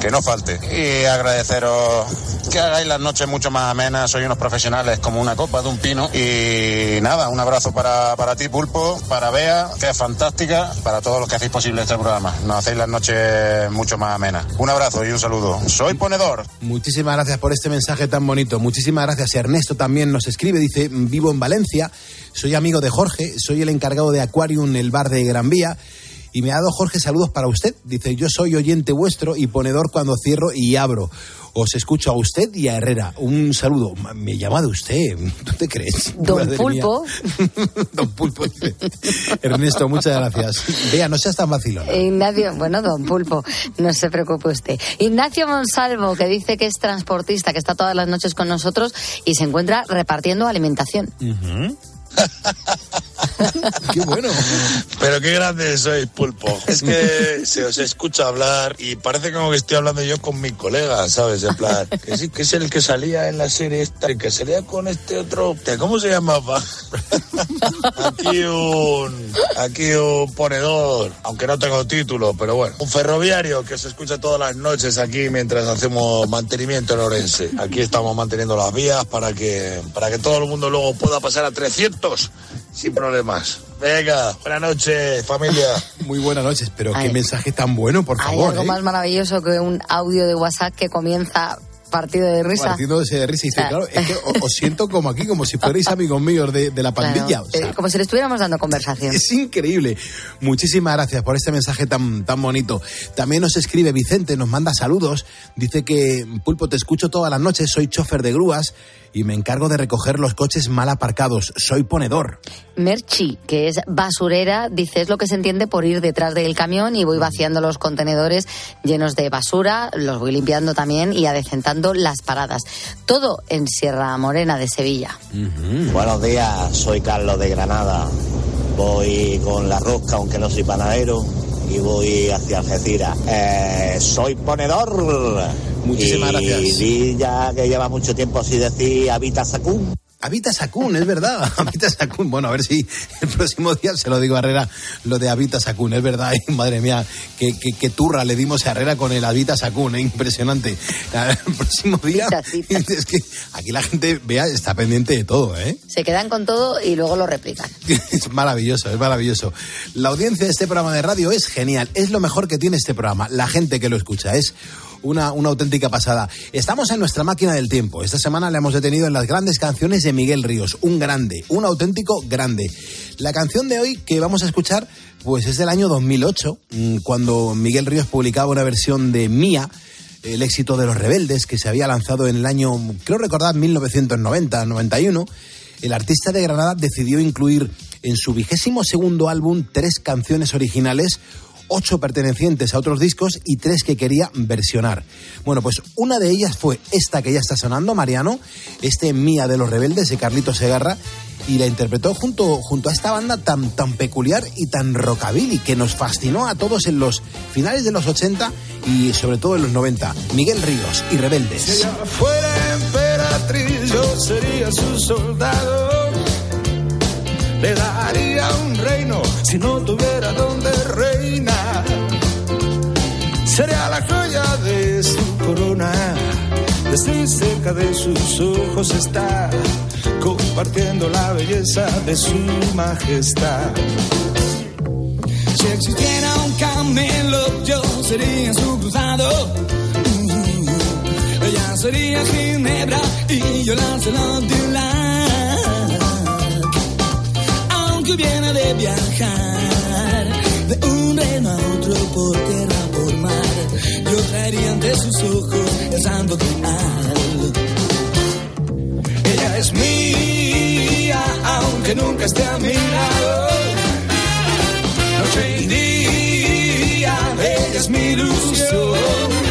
Que no falte. Y agradeceros que hagáis las noches mucho más amenas. Sois unos profesionales como una copa de un pino. Y nada, un abrazo para, para ti, Pulpo, para Bea, que es fantástica, para todos los que hacéis posible este programa. Nos hacéis las noches mucho más amenas. Un abrazo y un saludo. Soy ponedor. Muchísimas gracias por este mensaje tan bonito. Muchísimas gracias. Ernesto también nos escribe, dice, vivo en Valencia, soy amigo de Jorge, soy el encargado de Aquarium, el bar de Gran Vía. Y me ha dado Jorge saludos para usted. Dice, yo soy oyente vuestro y ponedor cuando cierro y abro. Os escucho a usted y a Herrera. Un saludo. Me llama de usted. ¿Tú te crees? Don Pulpo. don Pulpo. Ernesto, muchas gracias. Vea, no seas tan vacilón. Ignacio, bueno, Don Pulpo, no se preocupe usted. Ignacio Monsalvo, que dice que es transportista, que está todas las noches con nosotros y se encuentra repartiendo alimentación. qué bueno. Pero qué grande sois, pulpo. Es que se os escucha hablar y parece como que estoy hablando yo con mi colega, ¿sabes? En plan, que sí, que es el que salía en la serie esta, el que salía con este otro. ¿Cómo se llamaba? aquí un. Aquí un ponedor, aunque no tengo título, pero bueno. Un ferroviario que se escucha todas las noches aquí mientras hacemos mantenimiento en Orense. Aquí estamos manteniendo las vías para que, para que todo el mundo luego pueda pasar a 300 sin problemas. Venga, buenas noches, familia. Muy buenas noches, pero qué mensaje tan bueno, por favor. Hay algo ¿eh? más maravilloso que un audio de WhatsApp que comienza partido de risa. Partido de risa. Y dice, claro, es que os, siento como aquí, como si fuerais amigos míos de, la pandilla. Eh, como si le estuviéramos dando conversación. Es increíble. Muchísimas gracias por este mensaje tan, tan bonito. También nos escribe Vicente, nos manda saludos. Dice que, Pulpo, te escucho todas las noches, soy chofer de grúas y me encargo de recoger los coches mal aparcados. Soy ponedor. Merchi, que es basurera, dice es lo que se entiende por ir detrás del camión y voy vaciando los contenedores llenos de basura, los voy limpiando también y adecentando las paradas. Todo en Sierra Morena de Sevilla. Buenos días, soy Carlos de Granada. Voy con la rosca, aunque no soy panadero, y voy hacia Algeciras. Eh, soy ponedor. Muchísimas y gracias. di ya que lleva mucho tiempo así decir habita Sacún. Habita Sakun, es verdad. Habita Sakun. Bueno, a ver si el próximo día se lo digo a Herrera lo de Habita Sakun. Es verdad, Ay, madre mía, qué, qué- qué turra le dimos a Herrera con el Habita Sakun. ¿eh? Impresionante. El próximo día, es que aquí la gente, vea, está pendiente de todo, ¿eh? Se quedan con todo y luego lo replican. Es maravilloso, es maravilloso. La audiencia de este programa de radio es genial. Es lo mejor que tiene este programa. La gente que lo escucha es una, una auténtica pasada. Estamos en nuestra máquina del tiempo. Esta semana le hemos detenido en las grandes canciones de Miguel Ríos. Un grande, un auténtico grande. La canción de hoy que vamos a escuchar, pues es del año 2008, mm, cuando Miguel Ríos publicaba una versión de Mía el éxito de los rebeldes que se había lanzado en el año, creo recordar, 1990-91, el artista de Granada decidió incluir en su vigésimo segundo álbum tres canciones originales, ocho pertenecientes a otros discos y tres que quería versionar. Bueno, pues una de ellas fue esta que ya está sonando, Mariano, este Mía de los Rebeldes de Carlito Segarra, y la interpretó junto, junto a esta banda tan, tan peculiar y tan rockabilly que nos fascinó a todos en los finales de los 80 y sobre todo en los 90. Miguel Ríos y Si Rebeldes. ella fuera emperatriz, yo sería su soldado. Le daría un reino si no tuviera donde reinar. Sería la joya de su corona. Desde cerca de sus ojos está compartiendo la belleza de su majestad. Si existiera un camelo, yo sería su cruzado. Ella sería Ginebra y yo la Celotulac. Hubiera de viajar de un reino a otro por tierra, por mar, yo traería ante sus ojos el santo grial. Ella es mía, aunque nunca esté a mi lado noche y día, ella es mi ilusión.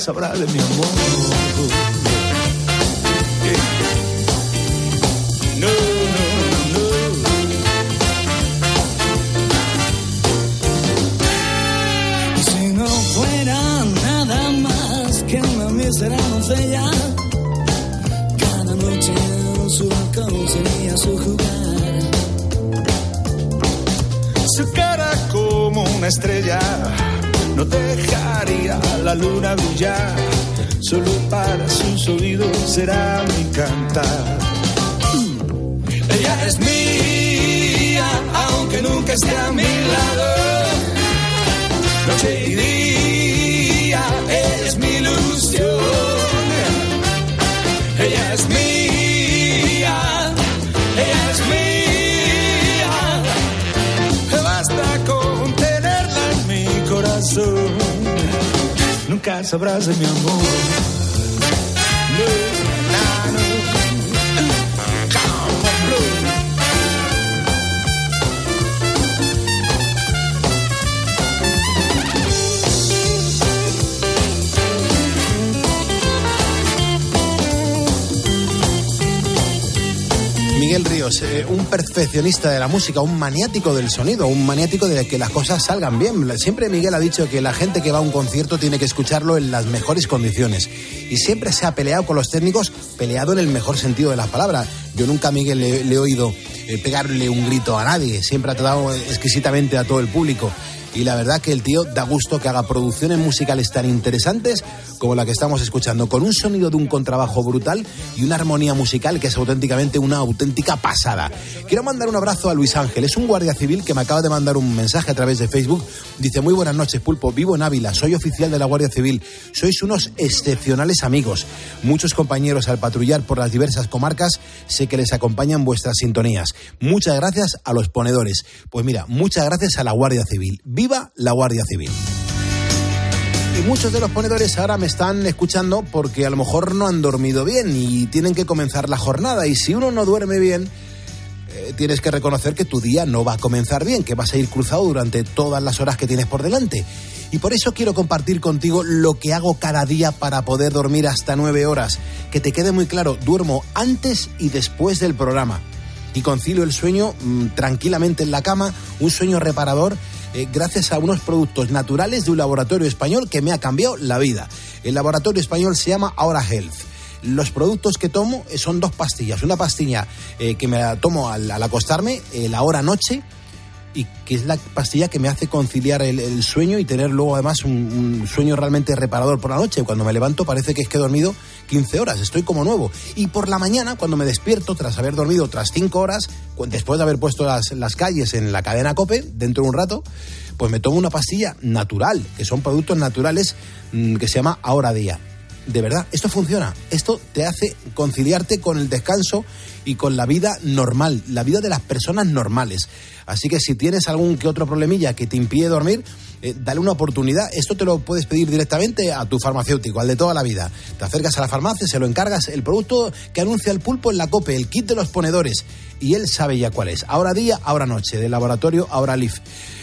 Sabrá de mi amor. No, no, no. Si no fuera nada más que una mísera doncella, cada noche en su balcón sería su jugar. Su cara como una estrella no dejaría la luna brillar. Solo para sus oídos será mi cantar. Ella es mía, aunque nunca esté a mi lado noche y día, ella es mi ilusión. Ella es mía, corazón. Nunca sabrás de mi amor. No, Eh, un perfeccionista de la música, un maniático del sonido, un maniático de que las cosas salgan bien. Siempre Miguel ha dicho que la gente que va a un concierto tiene que escucharlo en las mejores condiciones. Y siempre se ha peleado con los técnicos, peleado en el mejor sentido de la palabra. Yo nunca a Miguel le, le he oído eh, pegarle un grito a nadie, siempre ha tratado exquisitamente a todo el público. Y la verdad que el tío da gusto que haga producciones musicales tan interesantes como la que estamos escuchando, con un sonido de un contrabajo brutal y una armonía musical que es auténticamente una auténtica pasada. Quiero mandar un abrazo a Luis Ángel, es un guardia civil que me acaba de mandar un mensaje a través de Facebook. Dice, muy buenas noches, Pulpo, vivo en Ávila, soy oficial de la Guardia Civil, sois unos excepcionales amigos. Muchos compañeros al patrullar por las diversas comarcas sé que les acompañan vuestras sintonías. Muchas gracias a los ponedores. Pues mira, muchas gracias a la Guardia Civil. ¡Viva la Guardia Civil! Y muchos de los ponedores ahora me están escuchando porque a lo mejor no han dormido bien y tienen que comenzar la jornada. Y si uno no duerme bien, eh, tienes que reconocer que tu día no va a comenzar bien, que vas a ir cruzado durante todas las horas que tienes por delante. Y por eso quiero compartir contigo lo que hago cada día para poder dormir hasta nueve horas. Que te quede muy claro, duermo antes y después del programa. Y concilio el sueño mmm, tranquilamente en la cama, un sueño reparador eh, gracias a unos productos naturales de un laboratorio español que me ha cambiado la vida. El laboratorio español se llama Ahora Health. Los productos que tomo eh, son dos pastillas. Una pastilla eh, que me tomo al, acostarme, la hora noche, y que es la pastilla que me hace conciliar el, sueño y tener luego además un, sueño realmente reparador por la noche. Cuando me levanto parece que es que he dormido 15 horas, estoy como nuevo. Y por la mañana, cuando me despierto, tras haber dormido otras 5 horas, después de haber puesto las, las calles en la cadena COPE, dentro de un rato, pues me tomo una pastilla natural, que son productos naturales mmm, que se llama Ahora Día de verdad, esto funciona. Esto te hace conciliarte con el descanso y con la vida normal, la vida de las personas normales. Así que si tienes algún que otro problemilla que te impide dormir, eh, dale una oportunidad. Esto te lo puedes pedir directamente a tu farmacéutico, al de toda la vida. Te acercas a la farmacia, se lo encargas, el producto que anuncia el pulpo en la COPE, el kit de los ponedores, y él sabe ya cuál es. Ahora día, ahora noche, del laboratorio Ahora Leaf,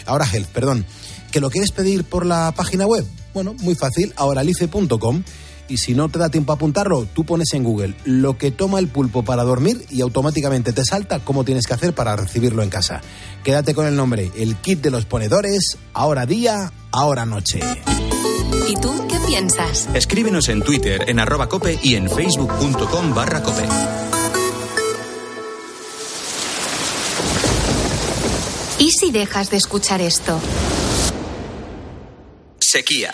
Ahora Health, perdón. ¿Que lo quieres pedir por la página web? Bueno, muy fácil, ahoralife.com y si no te da tiempo a apuntarlo, tú pones en Google lo que toma el pulpo para dormir y automáticamente te salta cómo tienes que hacer para recibirlo en casa. Quédate con el nombre, el kit de los ponedores, ahora día, ahora noche. ¿Y tú qué piensas? Escríbenos en Twitter, en arroba cope y en facebook.com barra cope. ¿Y si dejas de escuchar esto? Sequía.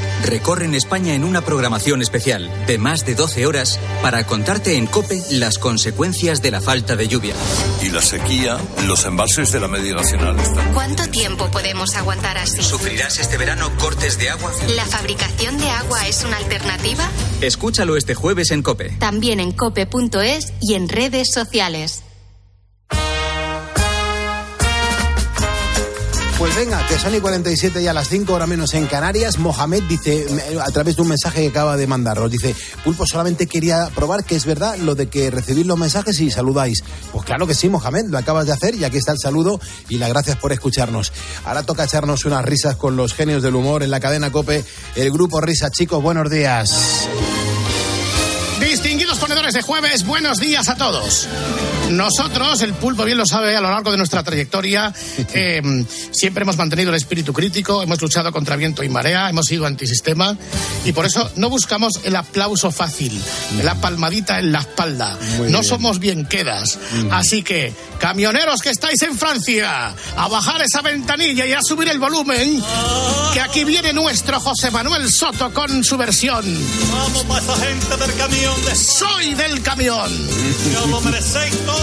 recorren España en una programación especial de más de 12 horas para contarte en COPE las consecuencias de la falta de lluvia. Y la sequía, los embalses de la media nacional están. ¿Cuánto tiempo podemos aguantar así? ¿Sufrirás este verano cortes de agua? ¿La fabricación de agua es una alternativa? Escúchalo este jueves en COPE. También en cope.es y en redes sociales. Pues venga, que son y 47 y a las 5 horas menos en Canarias. Mohamed dice, a través de un mensaje que acaba de mandarnos, dice, Pulpo, solamente quería probar que es verdad lo de que recibís los mensajes y saludáis. Pues claro que sí, Mohamed, lo acabas de hacer y aquí está el saludo y las gracias por escucharnos. Ahora toca echarnos unas risas con los genios del humor en la cadena COPE, el grupo Risa. Chicos, buenos días. Distinguidos ponedores de jueves, buenos días a todos. Nosotros, el pulpo bien lo sabe, a lo largo de nuestra trayectoria, eh, siempre hemos mantenido el espíritu crítico, hemos luchado contra viento y marea, hemos sido antisistema y por eso no buscamos el aplauso fácil, la palmadita en la espalda. Muy no bien. somos bien quedas. Así que, camioneros que estáis en Francia, a bajar esa ventanilla y a subir el volumen, que aquí viene nuestro José Manuel Soto con su versión. Vamos para esa gente del camión de Soy del camión. Ya lo merecéis todo.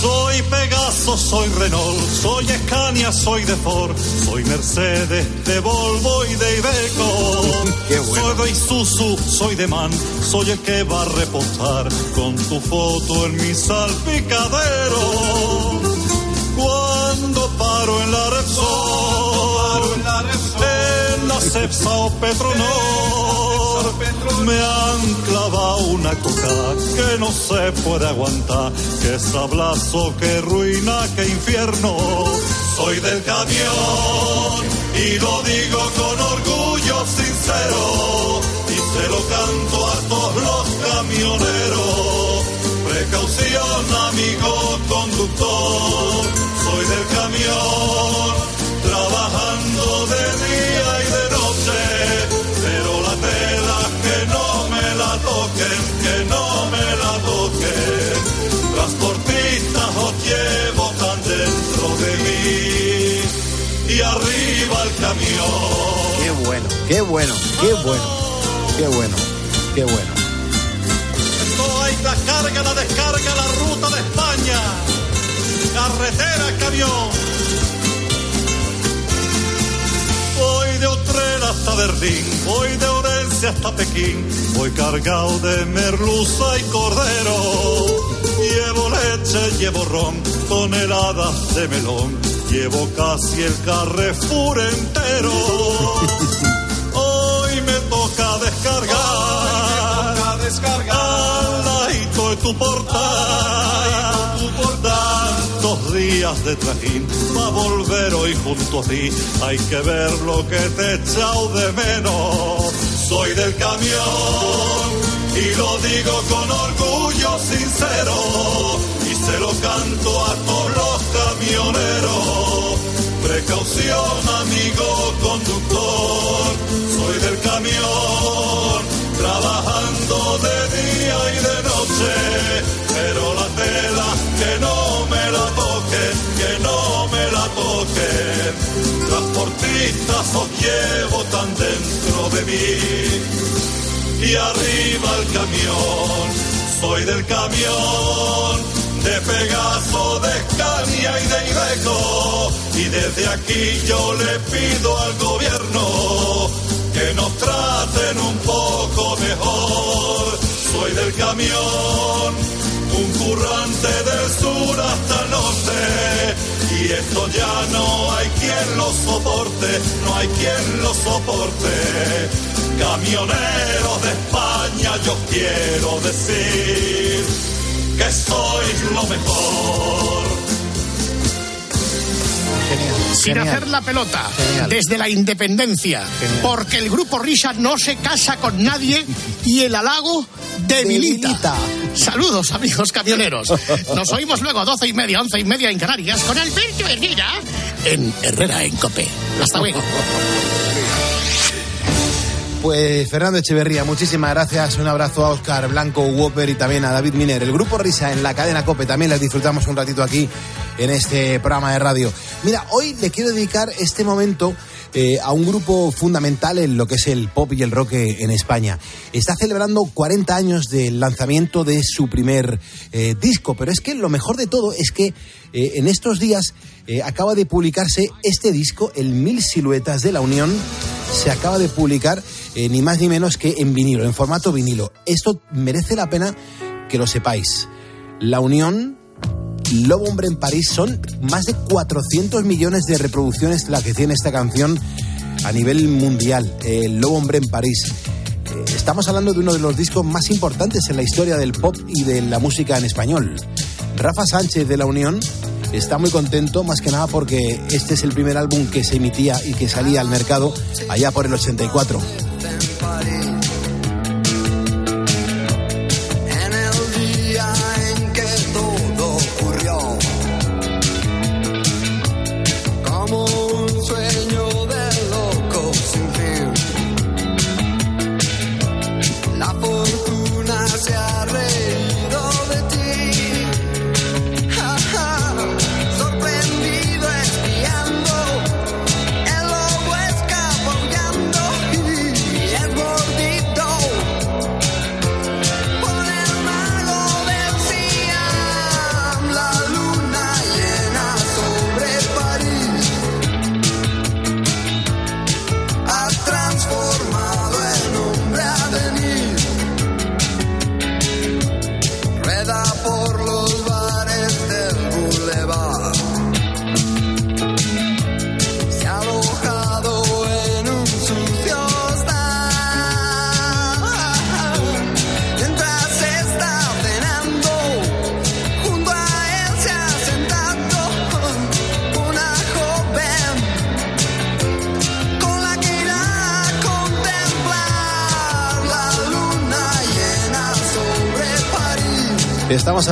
Soy Pegaso, soy Renault, soy Scania, soy de Ford, soy Mercedes, de Volvo y de Iveco. Bueno. Soy de Isuzu, soy de MAN, soy el que va a reposar con tu foto en mi salpicadero. Cuando paro en la Repsol, en la Cepsa o Petronor, me han clavado una coca que no se puede aguantar, que sablazo, que ruina, que infierno. Soy del camión, y lo digo con orgullo sincero y se lo canto a todos los camioneros. Precaución, amigo conductor, Qué bueno, qué bueno, qué bueno, qué bueno, qué bueno. Esto hay la carga, la descarga, la ruta de España. Carretera, camión. Voy de Utrera hasta Berlín, voy de Orense hasta Pekín, voy cargado de merluza y cordero. Llevo leche, llevo ron, toneladas de melón, llevo casi el Carrefour entero. Hoy me toca descargar, descargar al ladito de tu portal, tantos días de trajín, va a volver hoy junto a ti, hay que ver lo que te he echado de menos, soy del camión y lo digo con orgullo sincero y se lo canto a todos los camioneros. Precaución, amigo conductor, soy del camión, trabajando de día y de noche, pero la tela que no me la toquen, que no me la toquen. Transportistas os llevo tan dentro de mí. Y arriba el camión, soy del camión, de Pegaso, de Scania y de Ibeco, y desde aquí yo le pido al gobierno que nos traten un poco mejor, soy del camión, un currante del sur hasta el norte, y esto ya no hay quien lo soporte, no hay quien lo soporte. Camioneros de España, yo quiero decir que sois lo mejor. Sin hacer la pelota, desde la independencia, porque el grupo Risa no se casa con nadie y el halago debilita. Saludos, amigos camioneros. Nos oímos luego a doce y media, once y media en Canarias con Alberto Herrera en Herrera en Cope. Hasta luego. Pues Fernando Echeverría, muchísimas gracias. Un abrazo a Oscar Blanco, Whopper y también a David Miner. El grupo Risa en la cadena Cope también les disfrutamos un ratito aquí en este programa de radio. Mira, hoy le quiero dedicar este momento eh, a un grupo fundamental en lo que es el pop y el rock en España. Está celebrando 40 años del lanzamiento de su primer eh, disco, pero es que lo mejor de todo es que eh, en estos días acaba de publicarse este disco, el Mil Siluetas de la Unión, se acaba de publicar eh, ni más ni menos que en vinilo, en formato vinilo. Esto merece la pena que lo sepáis. La Unión Lobo Hombre en París son más de 400 millones de reproducciones la que tiene esta canción a nivel mundial. El Lobo Hombre en París. Eh, estamos hablando de uno de los discos más importantes en la historia del pop y de la música en español. Rafa Sánchez de La Unión está muy contento, más que nada porque este es el primer álbum que se emitía y que salía al mercado allá por el 84. En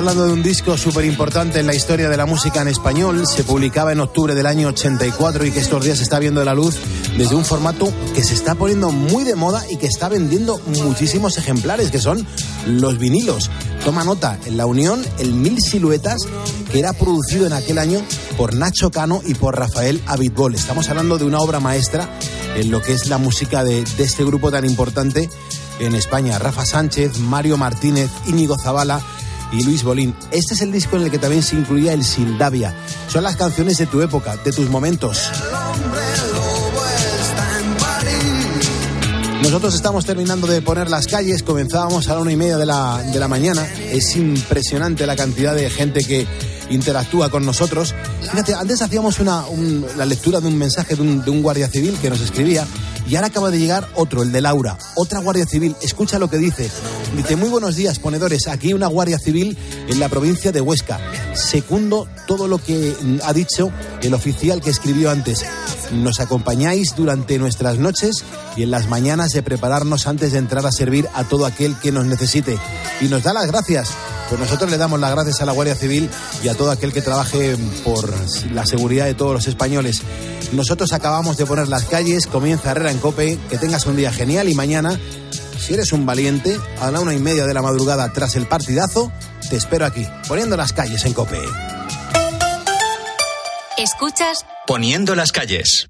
hablando de un disco súper importante en la historia de la música en español. Se publicaba en octubre del año 84 y que estos días está viendo la luz desde un formato que se está poniendo muy de moda y que está vendiendo muchísimos ejemplares, que son los vinilos. Toma nota, en la Unión, el Mil Siluetas, que era producido en aquel año por Nacho Cano y por Rafael Abitbol. Estamos hablando de una obra maestra en lo que es la música de, de este grupo tan importante en España. Rafa Sánchez, Mario Martínez, Íñigo Zavala y Luis Bolín. Este es el disco en el que también se incluía el Sildavia. Son las canciones de tu época, de tus momentos. Nosotros estamos terminando de poner las calles, comenzábamos a la una y media de la, de la mañana. Es impresionante la cantidad de gente que interactúa con nosotros. Antes hacíamos la lectura de un mensaje de un, guardia civil que nos escribía y ahora acaba de llegar otro, el de Laura, otra guardia civil. Escucha lo que dice. Dice, muy buenos días, ponedores. Aquí una guardia civil en la provincia de Huesca. Secundo todo lo que ha dicho el oficial que escribió antes. Nos acompañáis durante nuestras noches y en las mañanas de prepararnos antes de entrar a servir a todo aquel que nos necesite. Y nos da las gracias. Pues nosotros le damos las gracias a la Guardia Civil y a todo aquel que trabaje por la seguridad de todos los españoles. Nosotros acabamos de poner las calles, comienza Herrera en Cope, que tengas un día genial y mañana, si eres un valiente, a la una y media de la madrugada tras el partidazo, te espero aquí, poniendo las calles en Cope. Escuchas Poniendo las calles.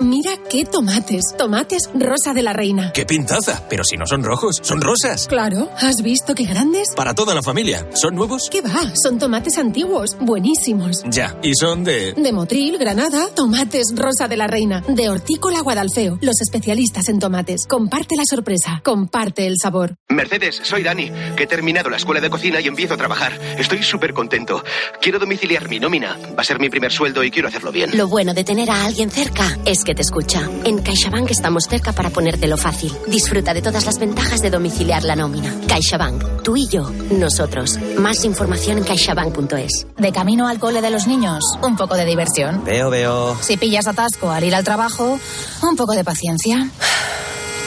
Mira qué tomates. Tomates rosa de la reina. ¡Qué pintaza! Pero si no son rojos, son rosas. Claro, ¿has visto qué grandes? Para toda la familia. ¿Son nuevos? ¿Qué va? Son tomates antiguos, buenísimos. Ya. ¿Y son de...? De Motril, Granada, tomates rosa de la reina. De Hortícola Guadalfeo, los especialistas en tomates. Comparte la sorpresa, comparte el sabor. Mercedes, soy Dani, que he terminado la escuela de cocina y empiezo a trabajar. Estoy súper contento. Quiero domiciliar mi nómina. Va a ser mi primer sueldo y quiero hacerlo bien. Lo bueno de tener a alguien cerca es que te escucha. En CaixaBank estamos cerca para ponértelo fácil. Disfruta de todas las ventajas de domiciliar la nómina. CaixaBank, tú y yo, nosotros. Más información en caixabank.es. De camino al cole de los niños, un poco de diversión. Veo, veo. Si pillas atasco al ir al trabajo, un poco de paciencia.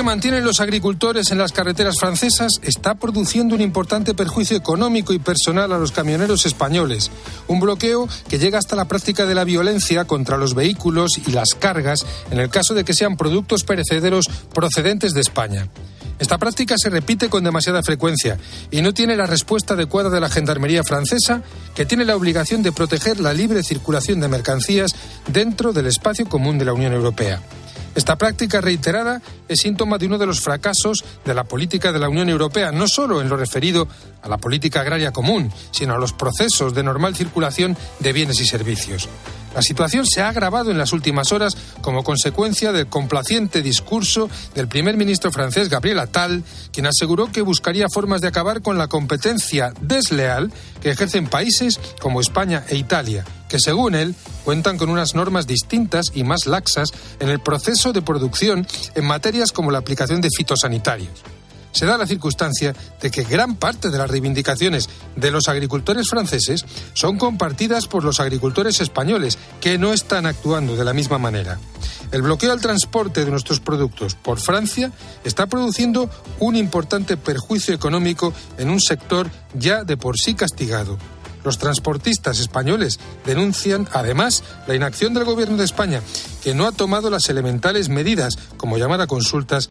Que mantienen los agricultores en las carreteras francesas está produciendo un importante perjuicio económico y personal a los camioneros españoles. Un bloqueo que llega hasta la práctica de la violencia contra los vehículos y las cargas en el caso de que sean productos perecederos procedentes de España. Esta práctica se repite con demasiada frecuencia y no tiene la respuesta adecuada de la Gendarmería francesa, que tiene la obligación de proteger la libre circulación de mercancías dentro del espacio común de la Unión Europea. Esta práctica reiterada es síntoma de uno de los fracasos de la política de la Unión Europea, no solo en lo referido a la política agraria común, sino a los procesos de normal circulación de bienes y servicios. La situación se ha agravado en las últimas horas como consecuencia del complaciente discurso del primer ministro francés Gabriel Attal, quien aseguró que buscaría formas de acabar con la competencia desleal que ejercen países como España e Italia, que según él cuentan con unas normas distintas y más laxas en el proceso de producción en materias como la aplicación de fitosanitarios se da la circunstancia de que gran parte de las reivindicaciones de los agricultores franceses son compartidas por los agricultores españoles, que no están actuando de la misma manera. El bloqueo al transporte de nuestros productos por Francia está produciendo un importante perjuicio económico en un sector ya de por sí castigado. Los transportistas españoles denuncian, además, la inacción del Gobierno de España, que no ha tomado las elementales medidas, como llamar a consultas,